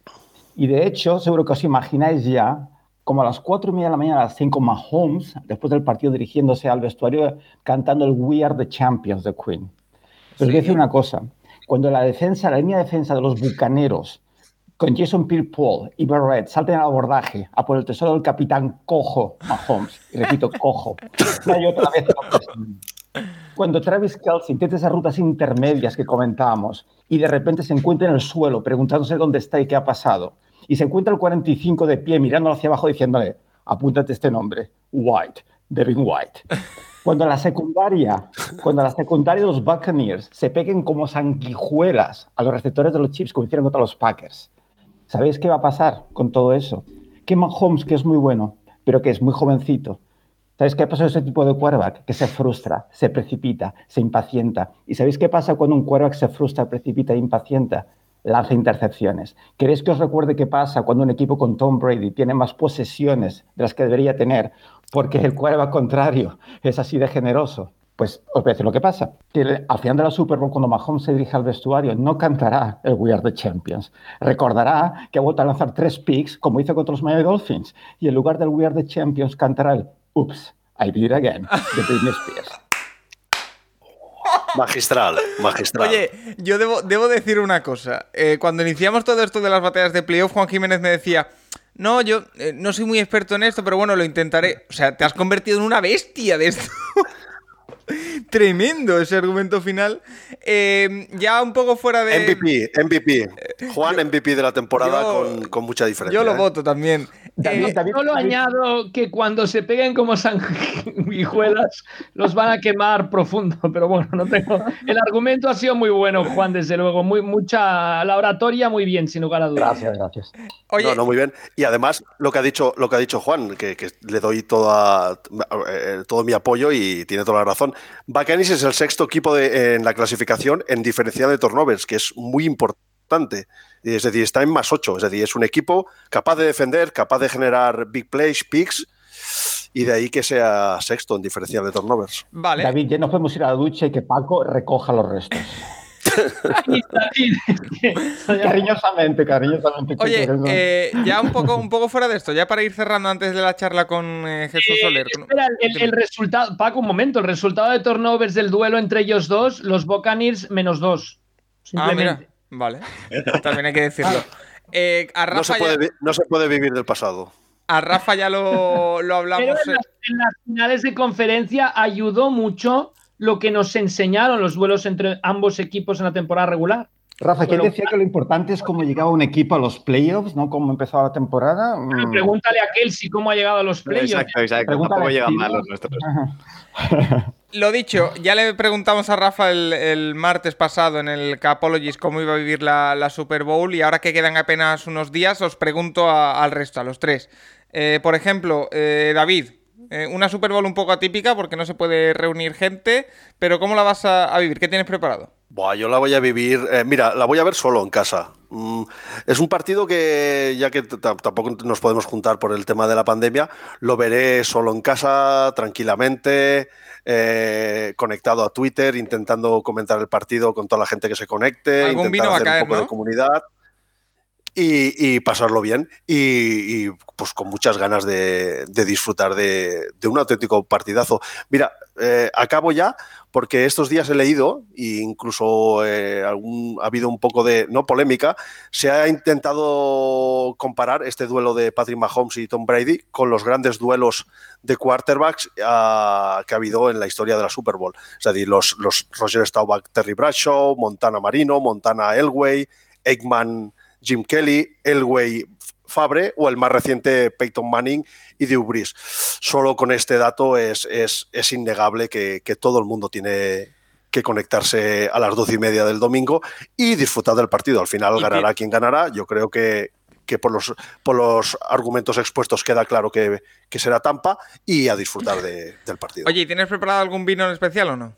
F: Y de hecho, seguro que os imagináis ya, como a las 4 y media de la mañana, a las 5, Mahomes, después del partido dirigiéndose al vestuario, cantando el We Are the Champions de Queen. Pero a decir una cosa. Cuando la defensa, la línea de defensa de los Bucaneros, con Jason Pierre-Paul y Barrett, salten al abordaje a por el tesoro del capitán cojo Mahomes, y repito, cojo, [laughs] y otra vez. Cuando Travis Kelce intenta esas rutas intermedias que comentábamos y de repente se encuentra en el suelo preguntándose dónde está y qué ha pasado, y se encuentra el 45 de pie mirándolo hacia abajo diciéndole, apúntate este nombre, White, Devin White. [laughs] Cuando la secundaria, cuando la secundaria de los Buccaneers se peguen como sanguijuelas a los receptores de los Chiefs como hicieron contra los Packers, ¿sabéis qué va a pasar con todo eso? Que Mahomes, que es muy bueno, pero que es muy jovencito, ¿Sabéis qué pasa con ese tipo de quarterback? Que se frustra, se precipita, se impacienta. ¿Y sabéis qué pasa cuando un quarterback se frustra, precipita e impacienta? Lanza intercepciones. ¿Queréis que os recuerde qué pasa cuando un equipo con Tom Brady tiene más posesiones de las que debería tener porque el quarterback contrario es así de generoso? Pues os voy a decir lo que pasa. Que al final de la Super Bowl, cuando Mahomes se dirige al vestuario, no cantará el We Are the Champions. Recordará que ha vuelto a lanzar tres picks, como hizo contra los Miami Dolphins. Y en lugar del We Are the Champions, cantará el Oops, I Did It Again de Britney Spears.
G: Magistral, magistral.
B: Oye, yo debo, decir una cosa. Eh, cuando iniciamos todo esto de las batallas de playoff, Juan Jiménez me decía, no, yo eh, no soy muy experto en esto, pero bueno, lo intentaré. O sea, te has convertido en una bestia de esto. [laughs] Tremendo ese argumento final. Eh, ya un poco fuera de...
G: MVP, MVP. Juan MVP de la temporada
B: yo-
G: con, con mucha diferencia.
B: Yo lo
G: ¿eh?
B: voto también.
F: David,
B: Eh,
D: Solo añado que cuando se peguen como sanguijuelas los van a quemar profundo, [laughs] pero bueno, no tengo. El argumento ha sido muy bueno, Juan, desde luego. Muy, mucha, la oratoria muy bien, sin lugar a dudas.
F: Gracias, gracias.
B: Oye,
G: No, no, muy bien. Y además, lo que ha dicho, lo que ha dicho Juan, que, que le doy toda, eh, todo mi apoyo y tiene toda la razón. Buccaneers es el sexto equipo de- en la clasificación en diferencial de turnovers, que es muy importante. Es decir, está en más 8. Es decir, es un equipo capaz de defender, capaz de generar big plays, picks, y de ahí que sea sexto en diferencial de turnovers.
B: vale.
F: David, ya nos podemos ir a la ducha y que Paco recoja los restos. [laughs] Cariñosamente, cariñosamente.
B: Oye, eh, ya un poco, un poco fuera de esto, ya para ir cerrando antes de la charla con eh, Jesús
D: Eh,
B: Soler.
D: espera, el, el resultado, Paco, un momento, el resultado de turnovers del duelo entre ellos dos, los Buccaneers menos dos.
B: Ah, mira, vale. También hay que decirlo. [laughs] Eh, a,
G: No se, puede,
B: ya,
G: vi- no se puede vivir del pasado.
B: a Rafa ya lo, lo
D: Pero
B: hablamos.
D: en las, en las finales de conferencia ayudó mucho lo que nos enseñaron los duelos entre ambos equipos en la temporada regular.
F: Rafa, ¿quién decía que lo importante es cómo llegaba un equipo a los playoffs, no cómo empezaba la temporada?
D: Pero
F: Mm.
D: pregúntale a Kelsey cómo ha llegado a los playoffs.
E: Exacto, exacto.
F: Pregúntale
E: Tampoco llegan mal los nuestros. [laughs]
B: Lo dicho, ya le preguntamos a Rafa el, el martes pasado en el Capologies cómo iba a vivir la, la Super Bowl y ahora que quedan apenas unos días os pregunto a- al resto, a los tres. Eh, por ejemplo, eh, David, eh, una Super Bowl un poco atípica porque no se puede reunir gente, pero ¿cómo la vas a, a vivir? ¿Qué tienes preparado?
G: Buah, yo la voy a vivir. eh, mira, la voy a ver solo en casa. Mm, es un partido que, ya que tampoco nos podemos juntar por el tema de la pandemia, lo veré solo en casa, tranquilamente, eh, conectado a Twitter, intentando comentar el partido con toda la gente que se conecte,
B: Algún
G: intentar
B: vino va a
G: hacer
B: caer,
G: un poco
B: ¿no?
G: de comunidad. Y, pasarlo bien y, pues con muchas ganas de, de disfrutar de, un auténtico partidazo. Mira, eh, acabo ya porque estos días he leído, e incluso eh, ha habido un poco de, no polémica, se ha intentado comparar este duelo de Patrick Mahomes y Tom Brady con los grandes duelos de quarterbacks ah, que ha habido en la historia de la Super Bowl. Es decir, los, los Roger Staubach, Terry Bradshaw, Montana Marino, Montana Elway, Eggman, Jim Kelly, Elway Fabre o el más reciente Peyton Manning y Drew Brees. Solo con este dato es, es, es innegable que, que todo el mundo tiene que conectarse a las doce y media del domingo y disfrutar del partido. Al final ganará quien ganará. Yo creo que, que por, los, por los argumentos expuestos queda claro que, que será Tampa y a disfrutar de- del partido.
B: Oye, ¿y ¿tienes preparado algún vino en especial o no?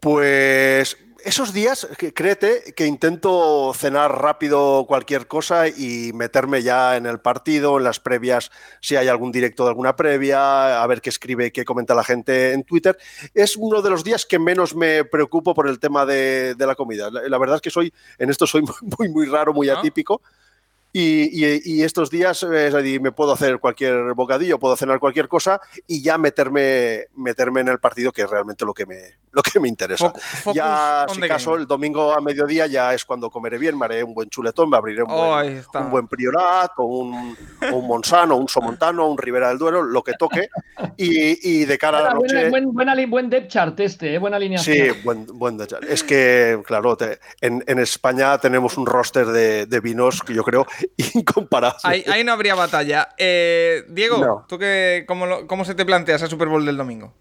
G: Pues esos días, créete que intento cenar rápido cualquier cosa y meterme ya en el partido, en las previas, si hay algún directo de alguna previa, a ver qué escribe, qué comenta la gente en Twitter. Es uno de los días que menos me preocupo por el tema de, de la comida. La, la verdad es que soy, en esto soy [laughs] muy, muy raro, muy atípico. Y, y- y estos días eh, me puedo hacer cualquier bocadillo, puedo cenar cualquier cosa y ya meterme, meterme en el partido, que es realmente lo que me, lo que me interesa.
B: Focus
G: ya, si caso,
B: game.
G: el domingo a mediodía ya es cuando comeré bien, me haré un buen chuletón, me abriré un,
B: Oh,
G: buen, un buen priorat, o un, o un Monsano, un Somontano, un Ribera del Duero, lo que toque. Y, y de cara a la
D: Buena-
G: noche.
D: buen, buena li- buen depth chart este, eh, buena
G: Sí,
D: alineación.
G: buen, buen detalle. Es que, claro, te- en, en España tenemos un roster de, de vinos que yo creo [laughs] incomparable.
B: Ahí, ahí no habría batalla. Eh, Diego,
G: No.
B: ¿tú qué, cómo, lo- cómo se te plantea esa Super Bowl del domingo?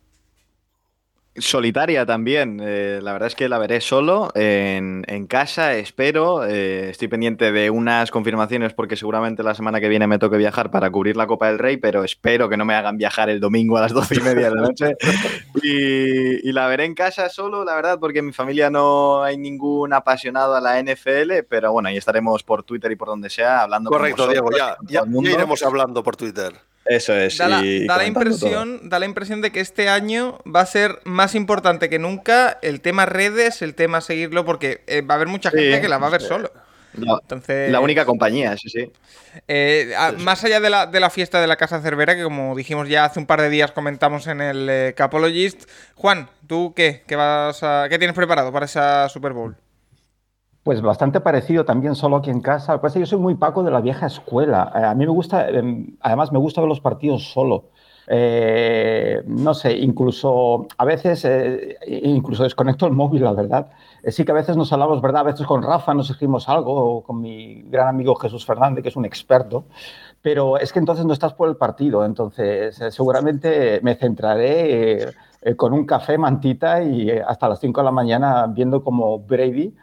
E: Solitaria también. eh, la verdad es que la veré solo en, en casa, espero. eh, estoy pendiente de unas confirmaciones porque seguramente la semana que viene me toque viajar para cubrir la Copa del Rey, pero espero que no me hagan viajar el domingo a las doce y media de la noche. [laughs] Y, y la veré en casa solo, la verdad, porque en mi familia no hay ningún apasionado a la NFL, pero bueno, ahí estaremos por Twitter y por donde sea hablando con
G: Correcto, Diego,
E: vosotros
G: ya,
E: con
G: ya, ya iremos hablando por Twitter.
E: Eso es.
B: Da la,
E: y
B: da la impresión, da la impresión de que este año va a ser más importante que nunca el tema redes, el tema seguirlo, porque eh, va a haber mucha
E: Sí.
B: gente que la va a ver solo.
E: La,
B: Entonces,
E: la única compañía, sí, sí.
B: eh, a- más allá de la, de la fiesta de la Casa Cervera, que como dijimos ya hace un par de días comentamos en el eh, Capologist, Juan, ¿tú qué? ¿Qué, vas a- ¿Qué tienes preparado para esa Super Bowl?
F: Pues bastante parecido también solo aquí en casa. Lo que pasa es que yo soy muy Paco de la vieja escuela. Eh, a mí me gusta, eh, además me gusta ver los partidos solo. Eh, no sé, incluso a veces, eh, incluso desconecto el móvil, la verdad. Eh, sí que a veces nos hablamos, ¿verdad? A veces con Rafa nos escribimos algo, o con mi gran amigo Jesús Fernández, que es un experto. Pero es que entonces no estás por el partido. Entonces, eh, seguramente me centraré con un café, mantita y hasta las 5 de la mañana viendo como Brady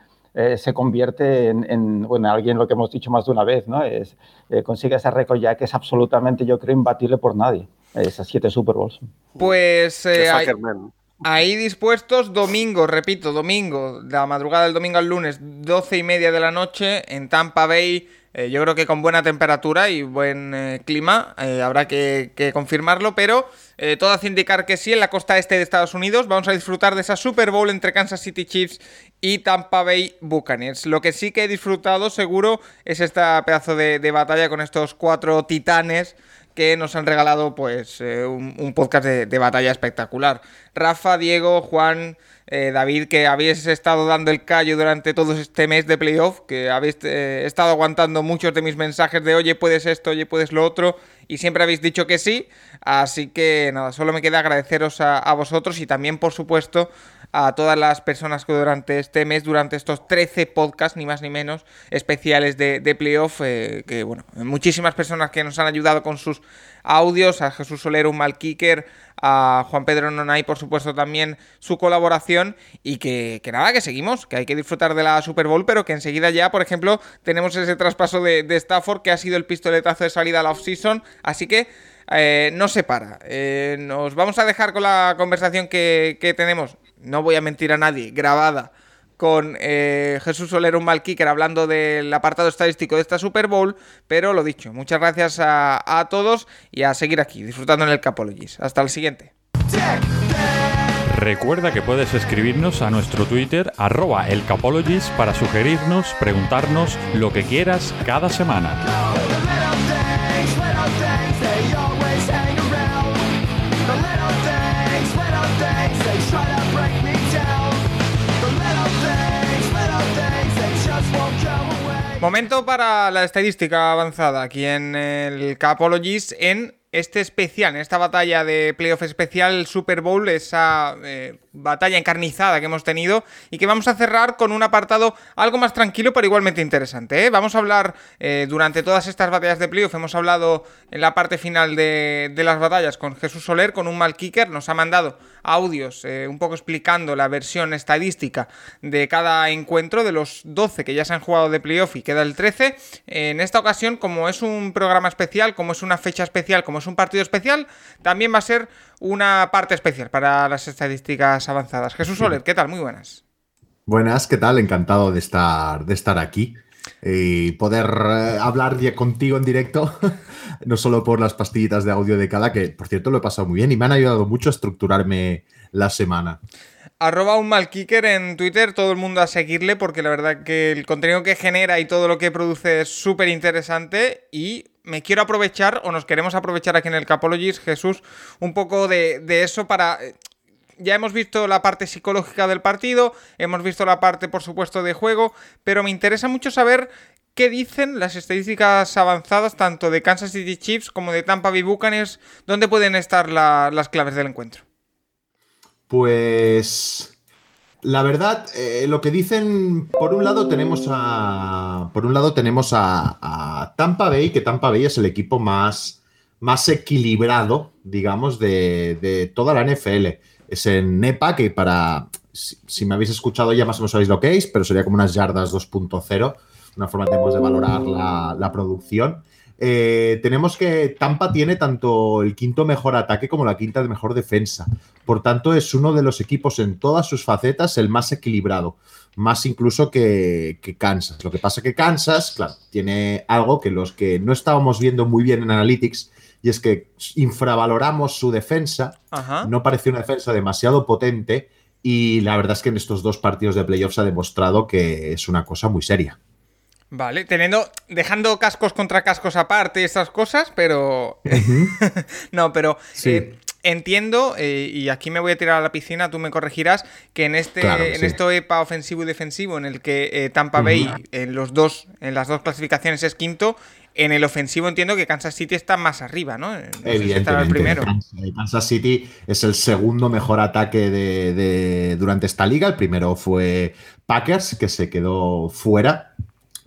F: eh, se convierte en, en, bueno, alguien lo que hemos dicho más de una vez, ¿no? Es, eh, consigue ese récord ya que es absolutamente, yo creo, imbatible por nadie. Esas siete Super Bowls.
B: Pues eh, ahí, dispuestos, domingo, repito, domingo, la madrugada del domingo al lunes, 12 y media de la noche, en Tampa Bay. eh, yo creo que con buena temperatura y buen eh, clima, eh, habrá que, que confirmarlo, pero eh, todo hace indicar que sí, en la costa este de Estados Unidos vamos a disfrutar de esa Super Bowl entre Kansas City Chiefs y Tampa Bay Buccaneers. Lo que sí que he disfrutado seguro es esta pedazo de, de batalla con estos cuatro titanes que nos han regalado pues eh, un, podcast de, de batalla espectacular. Rafa, Diego, Juan, eh, David, que habéis estado dando el callo durante todo este mes de playoff, que habéis eh, estado aguantando muchos de mis mensajes de oye, puedes esto, oye, puedes lo otro, y siempre habéis dicho que sí. Así que nada, solo me queda agradeceros a, a vosotros y también, por supuesto, a todas las personas que durante este mes, durante estos 13 podcasts, ni más ni menos, especiales de, de playoff, eh, que bueno, muchísimas personas que nos han ayudado con sus audios, a Jesús Solero, un mal kicker, a Juan Pedro Nonay, por supuesto, también su colaboración, y que, que nada, que seguimos, que hay que disfrutar de la Super Bowl, pero que enseguida ya, por ejemplo, tenemos ese traspaso de, de Stafford, que ha sido el pistoletazo de salida a la off-season, así que eh, no se para. Eh, nos vamos a dejar con la conversación que, que tenemos, no voy a mentir a nadie, grabada con eh, Jesús Soler, un mal kicker, hablando del apartado estadístico de esta Super Bowl. Pero lo dicho, muchas gracias a, a todos y a seguir aquí, disfrutando en el Capologis. Hasta el siguiente.
M: Recuerda que puedes escribirnos a nuestro Twitter, arroba para sugerirnos, preguntarnos lo que quieras cada semana.
B: Momento para la estadística avanzada aquí en el Capologist en este especial, en esta batalla de playoff especial, Super Bowl, esa eh, batalla encarnizada que hemos tenido y que vamos a cerrar con un apartado algo más tranquilo pero igualmente interesante. ¿eh? Vamos a hablar eh, durante todas estas batallas de playoff, hemos hablado en la parte final de, de las batallas con Jesús Soler, con un mal kicker, nos ha mandado audios eh, un poco explicando la versión estadística de cada encuentro de los 12 que ya se han jugado de playoff y queda el 13. En esta ocasión, como es un programa especial, como es una fecha especial, como es un partido especial, también va a ser una parte especial para las estadísticas avanzadas. Jesús Soler, ¿qué tal? Muy buenas.
N: Buenas, ¿qué tal? Encantado de estar, de estar aquí y poder eh, hablar contigo en directo, [laughs] no solo por las pastillitas de audio de cada, que por cierto lo he pasado muy bien y me han ayudado mucho a estructurarme la semana.
B: Arroba un mal en Twitter, todo el mundo a seguirle porque la verdad que el contenido que genera y todo lo que produce es súper interesante y me quiero aprovechar o nos queremos aprovechar aquí en el Capologist, Jesús, un poco de, de eso para ya hemos visto la parte psicológica del partido, hemos visto la parte, por supuesto, de juego, pero me interesa mucho saber qué dicen las estadísticas avanzadas, tanto de Kansas City Chiefs como de Tampa Bay Buccaneers, dónde pueden estar la, las claves del encuentro.
N: Pues la verdad, eh, lo que dicen, por un lado tenemos a, por un lado tenemos a, Tampa Bay, que Tampa Bay es el equipo más, más equilibrado, digamos, de toda la NFL es en NEPA, que para, si, me habéis escuchado ya más o menos sabéis lo que es, pero sería como unas yardas 2.0, una forma tenemos de valorar la, la producción. Eh, tenemos que Tampa tiene tanto el quinto mejor ataque como la quinta mejor defensa. Por tanto, es uno de los equipos en todas sus facetas el más equilibrado, más incluso que, que Kansas. Lo que pasa que Kansas, claro, tiene algo que los que no estábamos viendo muy bien en Analytics, y es que infravaloramos su defensa,
B: Ajá.
N: no parece una defensa demasiado potente y la verdad es que en estos dos partidos de playoffs ha demostrado que es una cosa muy seria.
B: Vale, teniendo, dejando cascos contra cascos aparte y estas cosas, pero... [laughs] no, pero
N: Sí.
B: eh, entiendo, eh, y aquí me voy a tirar a la piscina, tú me corregirás, que en este
N: Claro,
B: en
N: sí.
B: esto EPA ofensivo y defensivo, en el que eh, Tampa Bay en los dos, en las dos clasificaciones es quinto, en el ofensivo entiendo que Kansas City está más arriba, ¿no? El
N: Evidentemente,
B: primero.
N: Kansas- Kansas City es el segundo mejor ataque de, de- durante esta liga. El primero fue Packers, que se quedó fuera.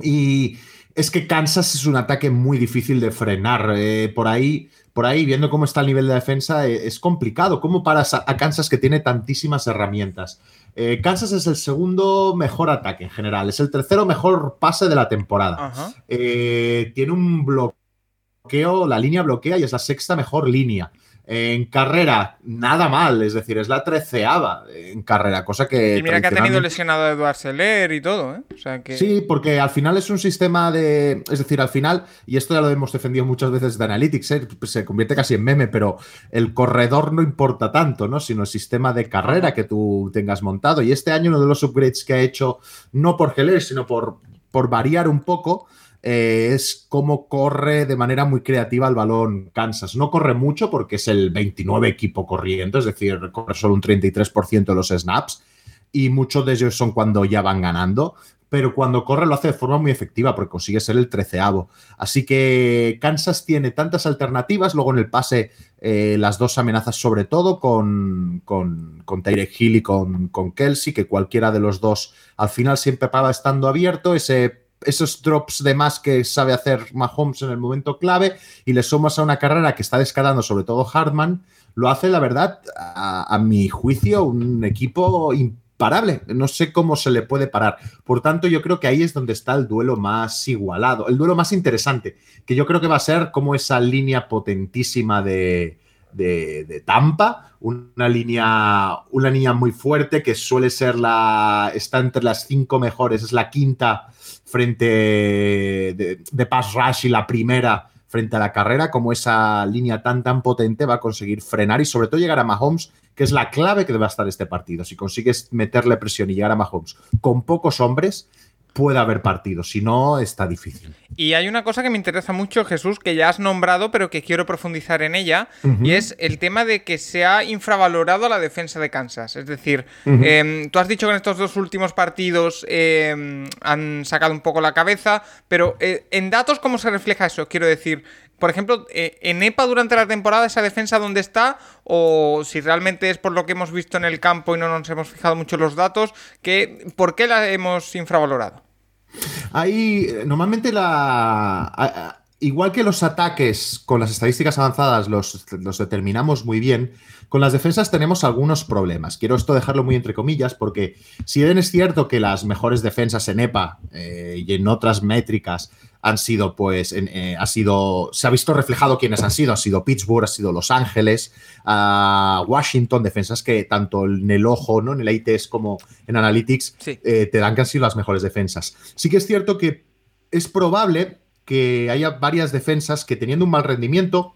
N: Y es que Kansas es un ataque muy difícil de frenar. Eh, por ahí, por ahí, viendo cómo está el nivel de defensa, eh, es complicado. ¿Cómo paras a, Kansas que tiene tantísimas herramientas? Eh, Kansas es el segundo mejor ataque en general. Es el tercero mejor pase de la temporada. Eh, tiene un bloqueo, la línea bloquea y es la sexta mejor línea. En carrera, nada mal, es decir, es la treceava en carrera, cosa que.
B: Y mira que ha tenido lesionado a Eduard Seller y todo, ¿eh? O sea que...
N: Sí, porque al final es un sistema de. Es decir, al final, y esto ya lo hemos defendido muchas veces de Analytics, ¿eh? se convierte casi en meme, pero el corredor no importa tanto, ¿no? Sino el sistema de carrera que tú tengas montado. Y este año uno de los upgrades que ha hecho, no por Geller, sino por, por variar un poco, eh, es cómo corre de manera muy creativa el balón Kansas. No corre mucho porque es el 29 equipo corriendo, es decir, corre solo un 33% de los snaps y muchos de ellos son cuando ya van ganando, pero cuando corre lo hace de forma muy efectiva porque consigue ser el treceavo. Así que Kansas tiene tantas alternativas, luego en el pase eh, las dos amenazas sobre todo con, con, con Tyreek Hill y con, con Kelsey, que cualquiera de los dos al final siempre acaba estando abierto, ese esos drops de más que sabe hacer Mahomes en el momento clave y le sumas a una carrera que está descarando sobre todo Hartman, lo hace la verdad a, mi juicio un equipo imparable. No sé cómo se le puede parar. Por tanto, yo creo que ahí es donde está el duelo más igualado, el duelo más interesante, que yo creo que va a ser como esa línea potentísima de, de, de Tampa, una línea, una línea muy fuerte que suele ser la, está entre las cinco mejores, es la quinta frente de, de pass rush y la primera frente a la carrera, como esa línea tan tan potente va a conseguir frenar y sobre todo llegar a Mahomes, que es la clave que debe estar este partido. Si consigues meterle presión y llegar a Mahomes con pocos hombres, puede haber partido, si no, está difícil.
B: Y hay una cosa que me interesa mucho, Jesús, que ya has nombrado, pero que quiero profundizar en ella, y es el tema de que se ha infravalorado la defensa de Kansas. Es decir, em, tú has dicho que en estos dos últimos partidos em, han sacado un poco la cabeza, pero eh, en datos, ¿cómo se refleja eso? Quiero decir, por ejemplo, eh, en EPA durante la temporada, esa defensa dónde está, o si realmente es por lo que hemos visto en el campo y no nos hemos fijado mucho en los datos, que, ¿por qué la hemos infravalorado?
N: Ahí, eh, normalmente la. Igual que los ataques con las estadísticas avanzadas los, los determinamos muy bien, con las defensas tenemos algunos problemas. Quiero esto dejarlo muy entre comillas, porque si bien es cierto que las mejores defensas en EPA eh, y en otras métricas han sido, pues, en- eh, ha sido, se ha visto reflejado quiénes han sido. Ha sido Pittsburgh, ha sido Los Ángeles, ah, Washington, defensas que tanto en el ojo, ¿no? en el ITS como en Analytics,
B: Sí.
N: eh, te dan que han sido las mejores defensas. Sí que es cierto que es probable que haya varias defensas que teniendo un mal rendimiento,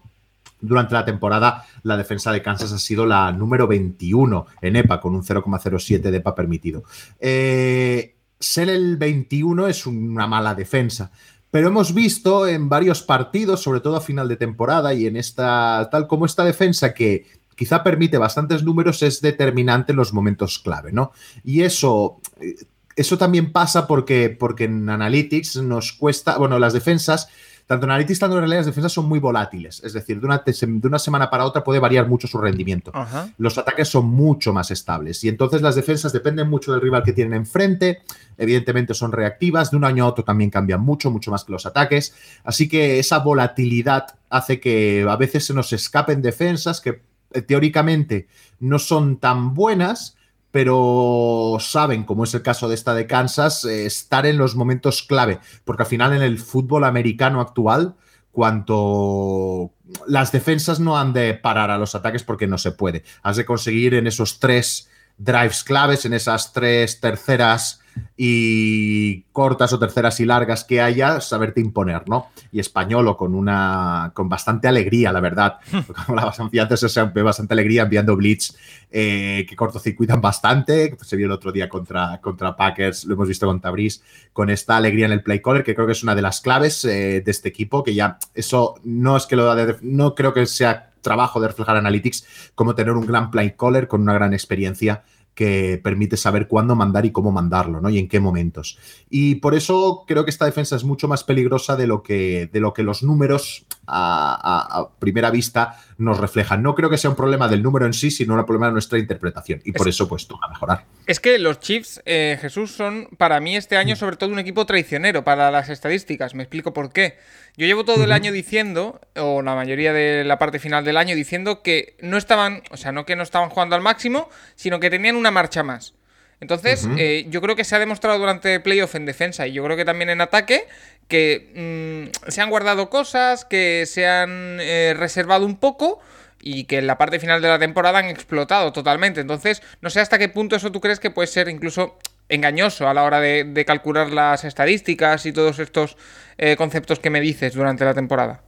N: durante la temporada, la defensa de Kansas ha sido la número 21 en EPA, con un 0,07 de EPA permitido. Eh, ser el 21 es una mala defensa. Pero hemos visto en varios partidos, sobre todo a final de temporada, y en esta, tal como esta defensa que quizá permite bastantes números, es determinante en los momentos clave, ¿no? Y eso, eh, eso también pasa porque, porque en Analytics nos cuesta, bueno, las defensas, tanto en Analytics tanto en realidad las defensas son muy volátiles, es decir, de una, de una semana para otra puede variar mucho su rendimiento
B: Ajá.
N: los ataques son mucho más estables. Y entonces las defensas dependen mucho del rival que tienen enfrente. Evidentemente son reactivas. De un año a otro también cambian mucho, mucho más que los ataques. Así que esa volatilidad hace que a veces se nos escapen defensas que eh, teóricamente no son tan buenas, pero saben, como es el caso de esta de Kansas, eh, estar en los momentos clave. Porque al final en el fútbol americano actual, cuanto las defensas no han de parar a los ataques porque no se puede. Has de conseguir en esos tres drives claves, en esas tres terceras y cortas o terceras y largas que haya, saberte imponer, ¿no? Y español o con una con bastante alegría, la verdad. [laughs] Como la antes, se ve bastante alegría enviando blitz eh, que cortocircuitan bastante. Se vio el otro día contra, contra Packers, lo hemos visto con Tabriz, con esta alegría en el play caller, que creo que es una de las claves eh, de este equipo, que ya eso no es que lo da de, no creo que sea trabajo de reflejar Analytics como tener un gran play caller con una gran experiencia que permite saber cuándo mandar y cómo mandarlo, ¿no? Y en qué momentos. Y por eso creo que esta defensa es mucho más peligrosa de lo que, de lo que los números a, primera vista nos reflejan. No creo que sea un problema del número en sí, sino un problema de nuestra interpretación. Y por eso, pues, toca mejorar.
B: Es que los Chiefs, eh, Jesús, son para mí este año sobre todo un equipo traicionero para las estadísticas. Me explico por qué. Yo llevo todo el año diciendo, o la mayoría de la parte final del año, diciendo que no estaban, o sea, no que no estaban jugando al máximo, sino que tenían una marcha más. Entonces, eh, yo creo que se ha demostrado durante playoff en defensa y yo creo que también en ataque que mm, se han guardado cosas, que se han eh, reservado un poco y que en la parte final de la temporada han explotado totalmente. Entonces, no sé hasta qué punto eso tú crees que puede ser incluso engañoso a la hora de, calcular las estadísticas y todos estos eh, conceptos que me dices durante la temporada.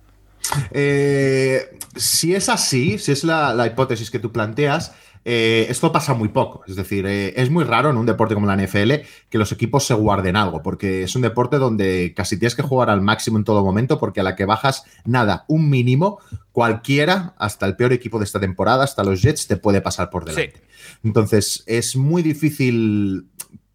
N: Eh, si es así, si es la, hipótesis que tú planteas, eh, esto pasa muy poco. Es decir, es muy raro en un deporte como la NFL que los equipos se guarden algo, porque es un deporte donde casi tienes que jugar al máximo en todo momento, porque a la que bajas nada, un mínimo, cualquiera, hasta el peor equipo de esta temporada, hasta los Jets, te puede pasar por delante. Entonces, es muy difícil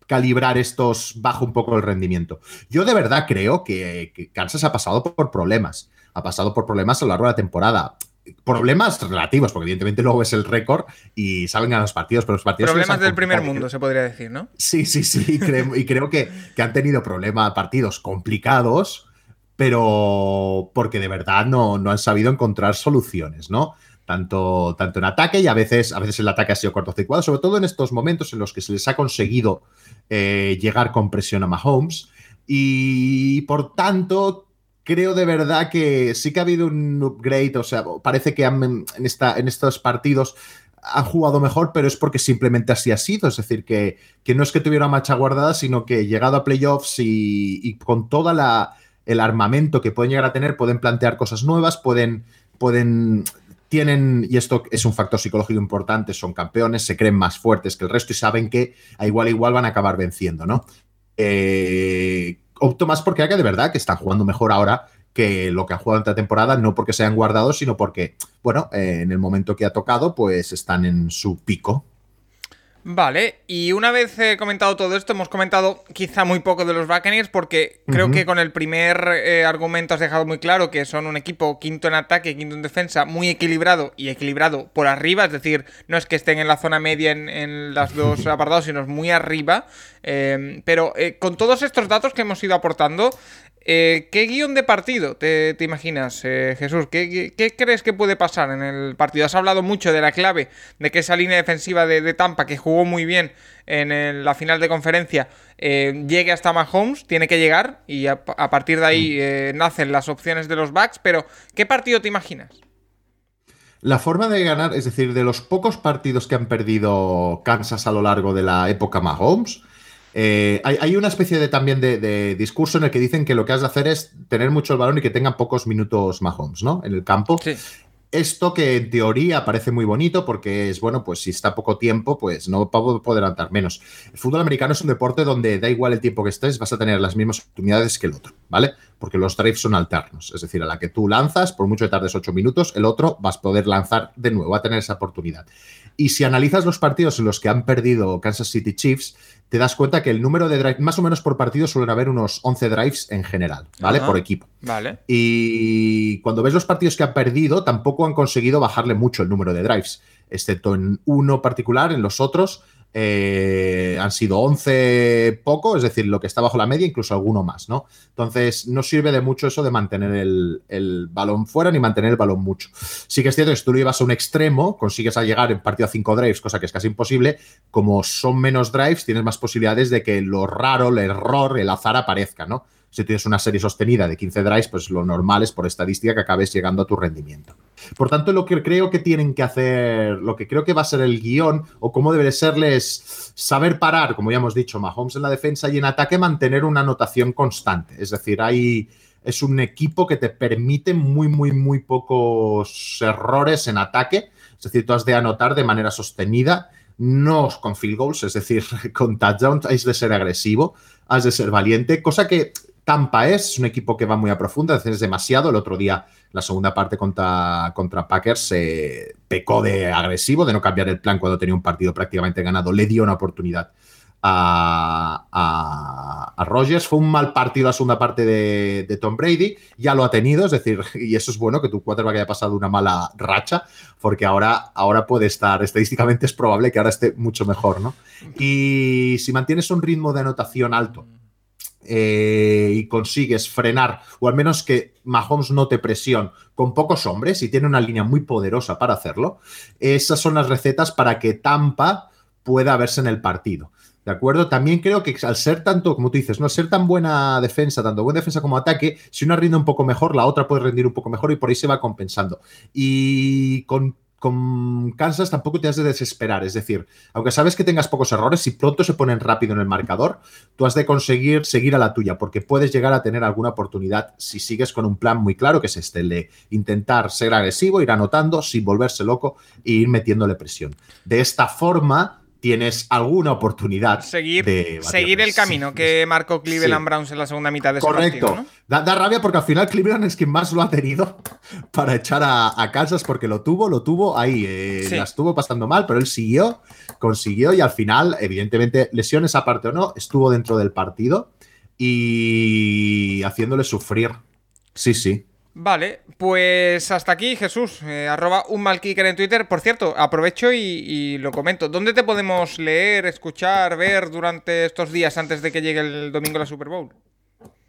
N: calibrar estos bajo un poco el rendimiento. Yo de verdad creo que, Kansas ha pasado por problemas. Ha pasado por problemas a lo largo de la temporada problemas relativos, porque evidentemente luego es el récord y saben ganar los partidos, pero los partidos...
B: Problemas del primer mundo, se podría decir, ¿no?
N: Sí, sí, sí, y creo, y creo que, que, han tenido problemas, partidos complicados, pero porque de verdad no, no han sabido encontrar soluciones, ¿no? tanto, tanto en ataque y a veces, a veces el ataque ha sido cortocircuado, sobre todo en estos momentos en los que se les ha conseguido eh, llegar con presión a Mahomes. Y por tanto, creo de verdad que sí que ha habido un upgrade, o sea, parece que en, esta, en estos partidos han jugado mejor, pero es porque simplemente así ha sido. Es decir, que, que no es que tuviera marcha guardada, sino que llegado a playoffs y, y con toda la el armamento que pueden llegar a tener, pueden plantear cosas nuevas, pueden, pueden tienen, y esto es un factor psicológico importante, son campeones, se creen más fuertes que el resto y saben que a igual a igual van a acabar venciendo, ¿no? Eh, opto más porque que de verdad que están jugando mejor ahora que lo que han jugado esta temporada, no porque se hayan guardado, sino porque, bueno, eh, en el momento que ha tocado, pues están en su pico.
B: Vale, y una vez comentado todo esto, hemos comentado quizá muy poco de los Buccaneers porque creo que con el primer eh, argumento has dejado muy claro que son un equipo quinto en ataque, quinto en defensa, muy equilibrado y equilibrado por arriba, es decir, no es que estén en la zona media en, en las dos apartados, sino muy arriba. Eh, pero eh, con todos estos datos que hemos ido aportando, eh, ¿Qué guion de partido te, imaginas, eh, Jesús? ¿Qué, crees que puede pasar en el partido? Has hablado mucho de la clave, de que esa línea defensiva de, Tampa, que jugó muy bien en la final de conferencia, eh, llegue hasta Mahomes, tiene que llegar y a, partir de ahí nacen las opciones de los backs, pero ¿qué partido te imaginas?
N: La forma de ganar, es decir, de los pocos partidos que han perdido Kansas a lo largo de la época Mahomes, eh, hay, una especie de también de, discurso en el que dicen que lo que has de hacer es tener mucho el balón y que tengan pocos minutos Mahomes, ¿no? En el campo. Esto que en teoría parece muy bonito porque es, bueno, pues si está poco tiempo, pues no va a poder andar menos. El fútbol americano es un deporte donde da igual el tiempo que estés, vas a tener las mismas oportunidades que el otro, ¿vale? Porque los drives son alternos. Es decir, a la que tú lanzas, por mucho que tardes 8 minutos, el otro vas a poder lanzar de nuevo, va a tener esa oportunidad. Y si analizas los partidos en los que han perdido Kansas City Chiefs, te das cuenta que el número de drives, más o menos por partido, suelen haber unos 11 drives en general, ¿vale? Por equipo.
B: Vale.
N: Y cuando ves los partidos que han perdido, tampoco han conseguido bajarle mucho el número de drives, excepto en uno particular, en los otros eh, han sido 11 poco, es decir, lo que está bajo la media, incluso alguno más, ¿no? Entonces, no sirve de mucho eso de mantener el, balón fuera ni mantener el balón mucho. Sí que es cierto que si tú lo llevas a un extremo, consigues a llegar en partido a 5 drives, cosa que es casi imposible. Como son menos drives, tienes más posibilidades de que lo raro, el error, el azar aparezca, ¿no? Si tienes una serie sostenida de 15 drives, pues lo normal es por estadística que acabes llegando a tu rendimiento. Por tanto, lo que creo que tienen que hacer, lo que creo que va a ser el guion o cómo debe serles saber parar, como ya hemos dicho, Mahomes en la defensa y en ataque mantener una anotación constante. Es decir, hay es un equipo que te permite muy, muy, muy pocos errores en ataque. Es decir, tú has de anotar de manera sostenida, no con field goals, es decir, [laughs] con touchdowns, has de ser agresivo, has de ser valiente, cosa que Tampa es, es un equipo que va muy a profunda, es demasiado. El otro día, la segunda parte contra, contra Packers, se pecó de agresivo, de no cambiar el plan cuando tenía un partido prácticamente ganado. Le dio una oportunidad a, Rogers. Fue un mal partido la segunda parte de, de, Tom Brady, ya lo ha tenido, es decir, [laughs] y eso es bueno que tu quarterback haya pasado una mala racha, porque ahora, ahora puede estar, estadísticamente es probable que ahora esté mucho mejor, ¿no? Y si mantienes un ritmo de anotación alto, eh, y consigues frenar, o al menos que Mahomes no te presión con pocos hombres y tiene una línea muy poderosa para hacerlo, esas son las recetas para que Tampa pueda verse en el partido. ¿De acuerdo? También creo que al ser tanto, como tú dices, no ser tan buena defensa, tanto buena defensa como ataque, si una rinde un poco mejor, la otra puede rendir un poco mejor y por ahí se va compensando. Y con, con Kansas tampoco te has de desesperar. Es decir, aunque sabes que tengas pocos errores, si pronto se ponen rápido en el marcador, tú has de conseguir seguir a la tuya, porque puedes llegar a tener alguna oportunidad si sigues con un plan muy claro, que es este, el de intentar ser agresivo, ir anotando sin volverse loco e ir metiéndole presión. De esta forma tienes alguna oportunidad
B: seguir,
N: de
B: seguir el camino que marcó Cleveland sí. Browns en la segunda mitad de ese
N: Correcto.
B: partido. ¿no?
N: Da, da, rabia porque al final Cleveland es quien más lo ha tenido [laughs] para echar a, a Kansas porque lo tuvo, lo tuvo ahí, eh,
B: Sí.
N: la estuvo pasando mal, pero él siguió, consiguió y al final, evidentemente, lesiones aparte o no, estuvo dentro del partido y haciéndole sufrir. Sí, sí.
B: Vale, pues hasta aquí, Jesús. eh, arroba un mal kicker en Twitter. Por cierto, aprovecho y, y lo comento. ¿Dónde te podemos leer, escuchar, ver durante estos días antes de que llegue el domingo la Super Bowl?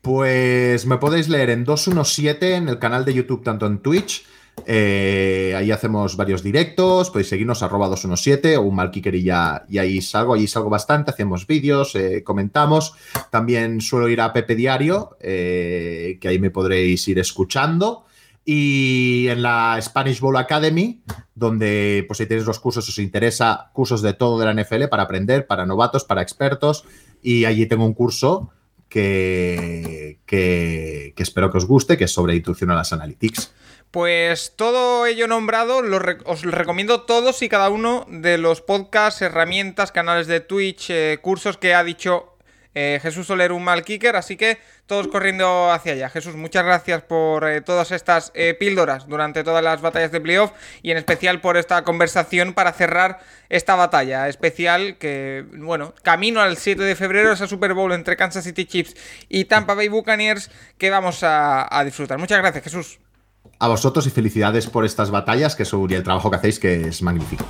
N: Pues me podéis leer en 217 en el canal de YouTube, tanto en Twitch. Eh, ahí hacemos varios directos. Podéis seguirnos arroba 217 o un mal kicker y ya y ahí salgo. Ahí salgo bastante. Hacemos vídeos, eh, comentamos. También suelo ir a Pepe Diario, eh, que ahí me podréis ir escuchando. Y en la Spanish Bowl Academy, donde pues si tenéis los cursos, os interesa, cursos de todo de la NFL para aprender, para novatos, para expertos. Y allí tengo un curso que, que, que espero que os guste, que es sobre las analytics.
B: Pues todo ello nombrado, lo os recomiendo todos y cada uno de los podcasts, herramientas, canales de Twitch, eh, cursos que ha dicho eh, Jesús Soler, un mal kicker. Así que todos corriendo hacia allá. Jesús, muchas gracias por eh, todas estas píldoras durante todas las batallas de playoff y en especial por esta conversación para cerrar esta batalla especial que, bueno, camino al 7 de febrero, esa Super Bowl entre Kansas City Chiefs y Tampa Bay Buccaneers que vamos a disfrutar. Muchas gracias, Jesús.
N: A vosotros y felicidades por estas batallas, que y el trabajo que hacéis, que es magnífico.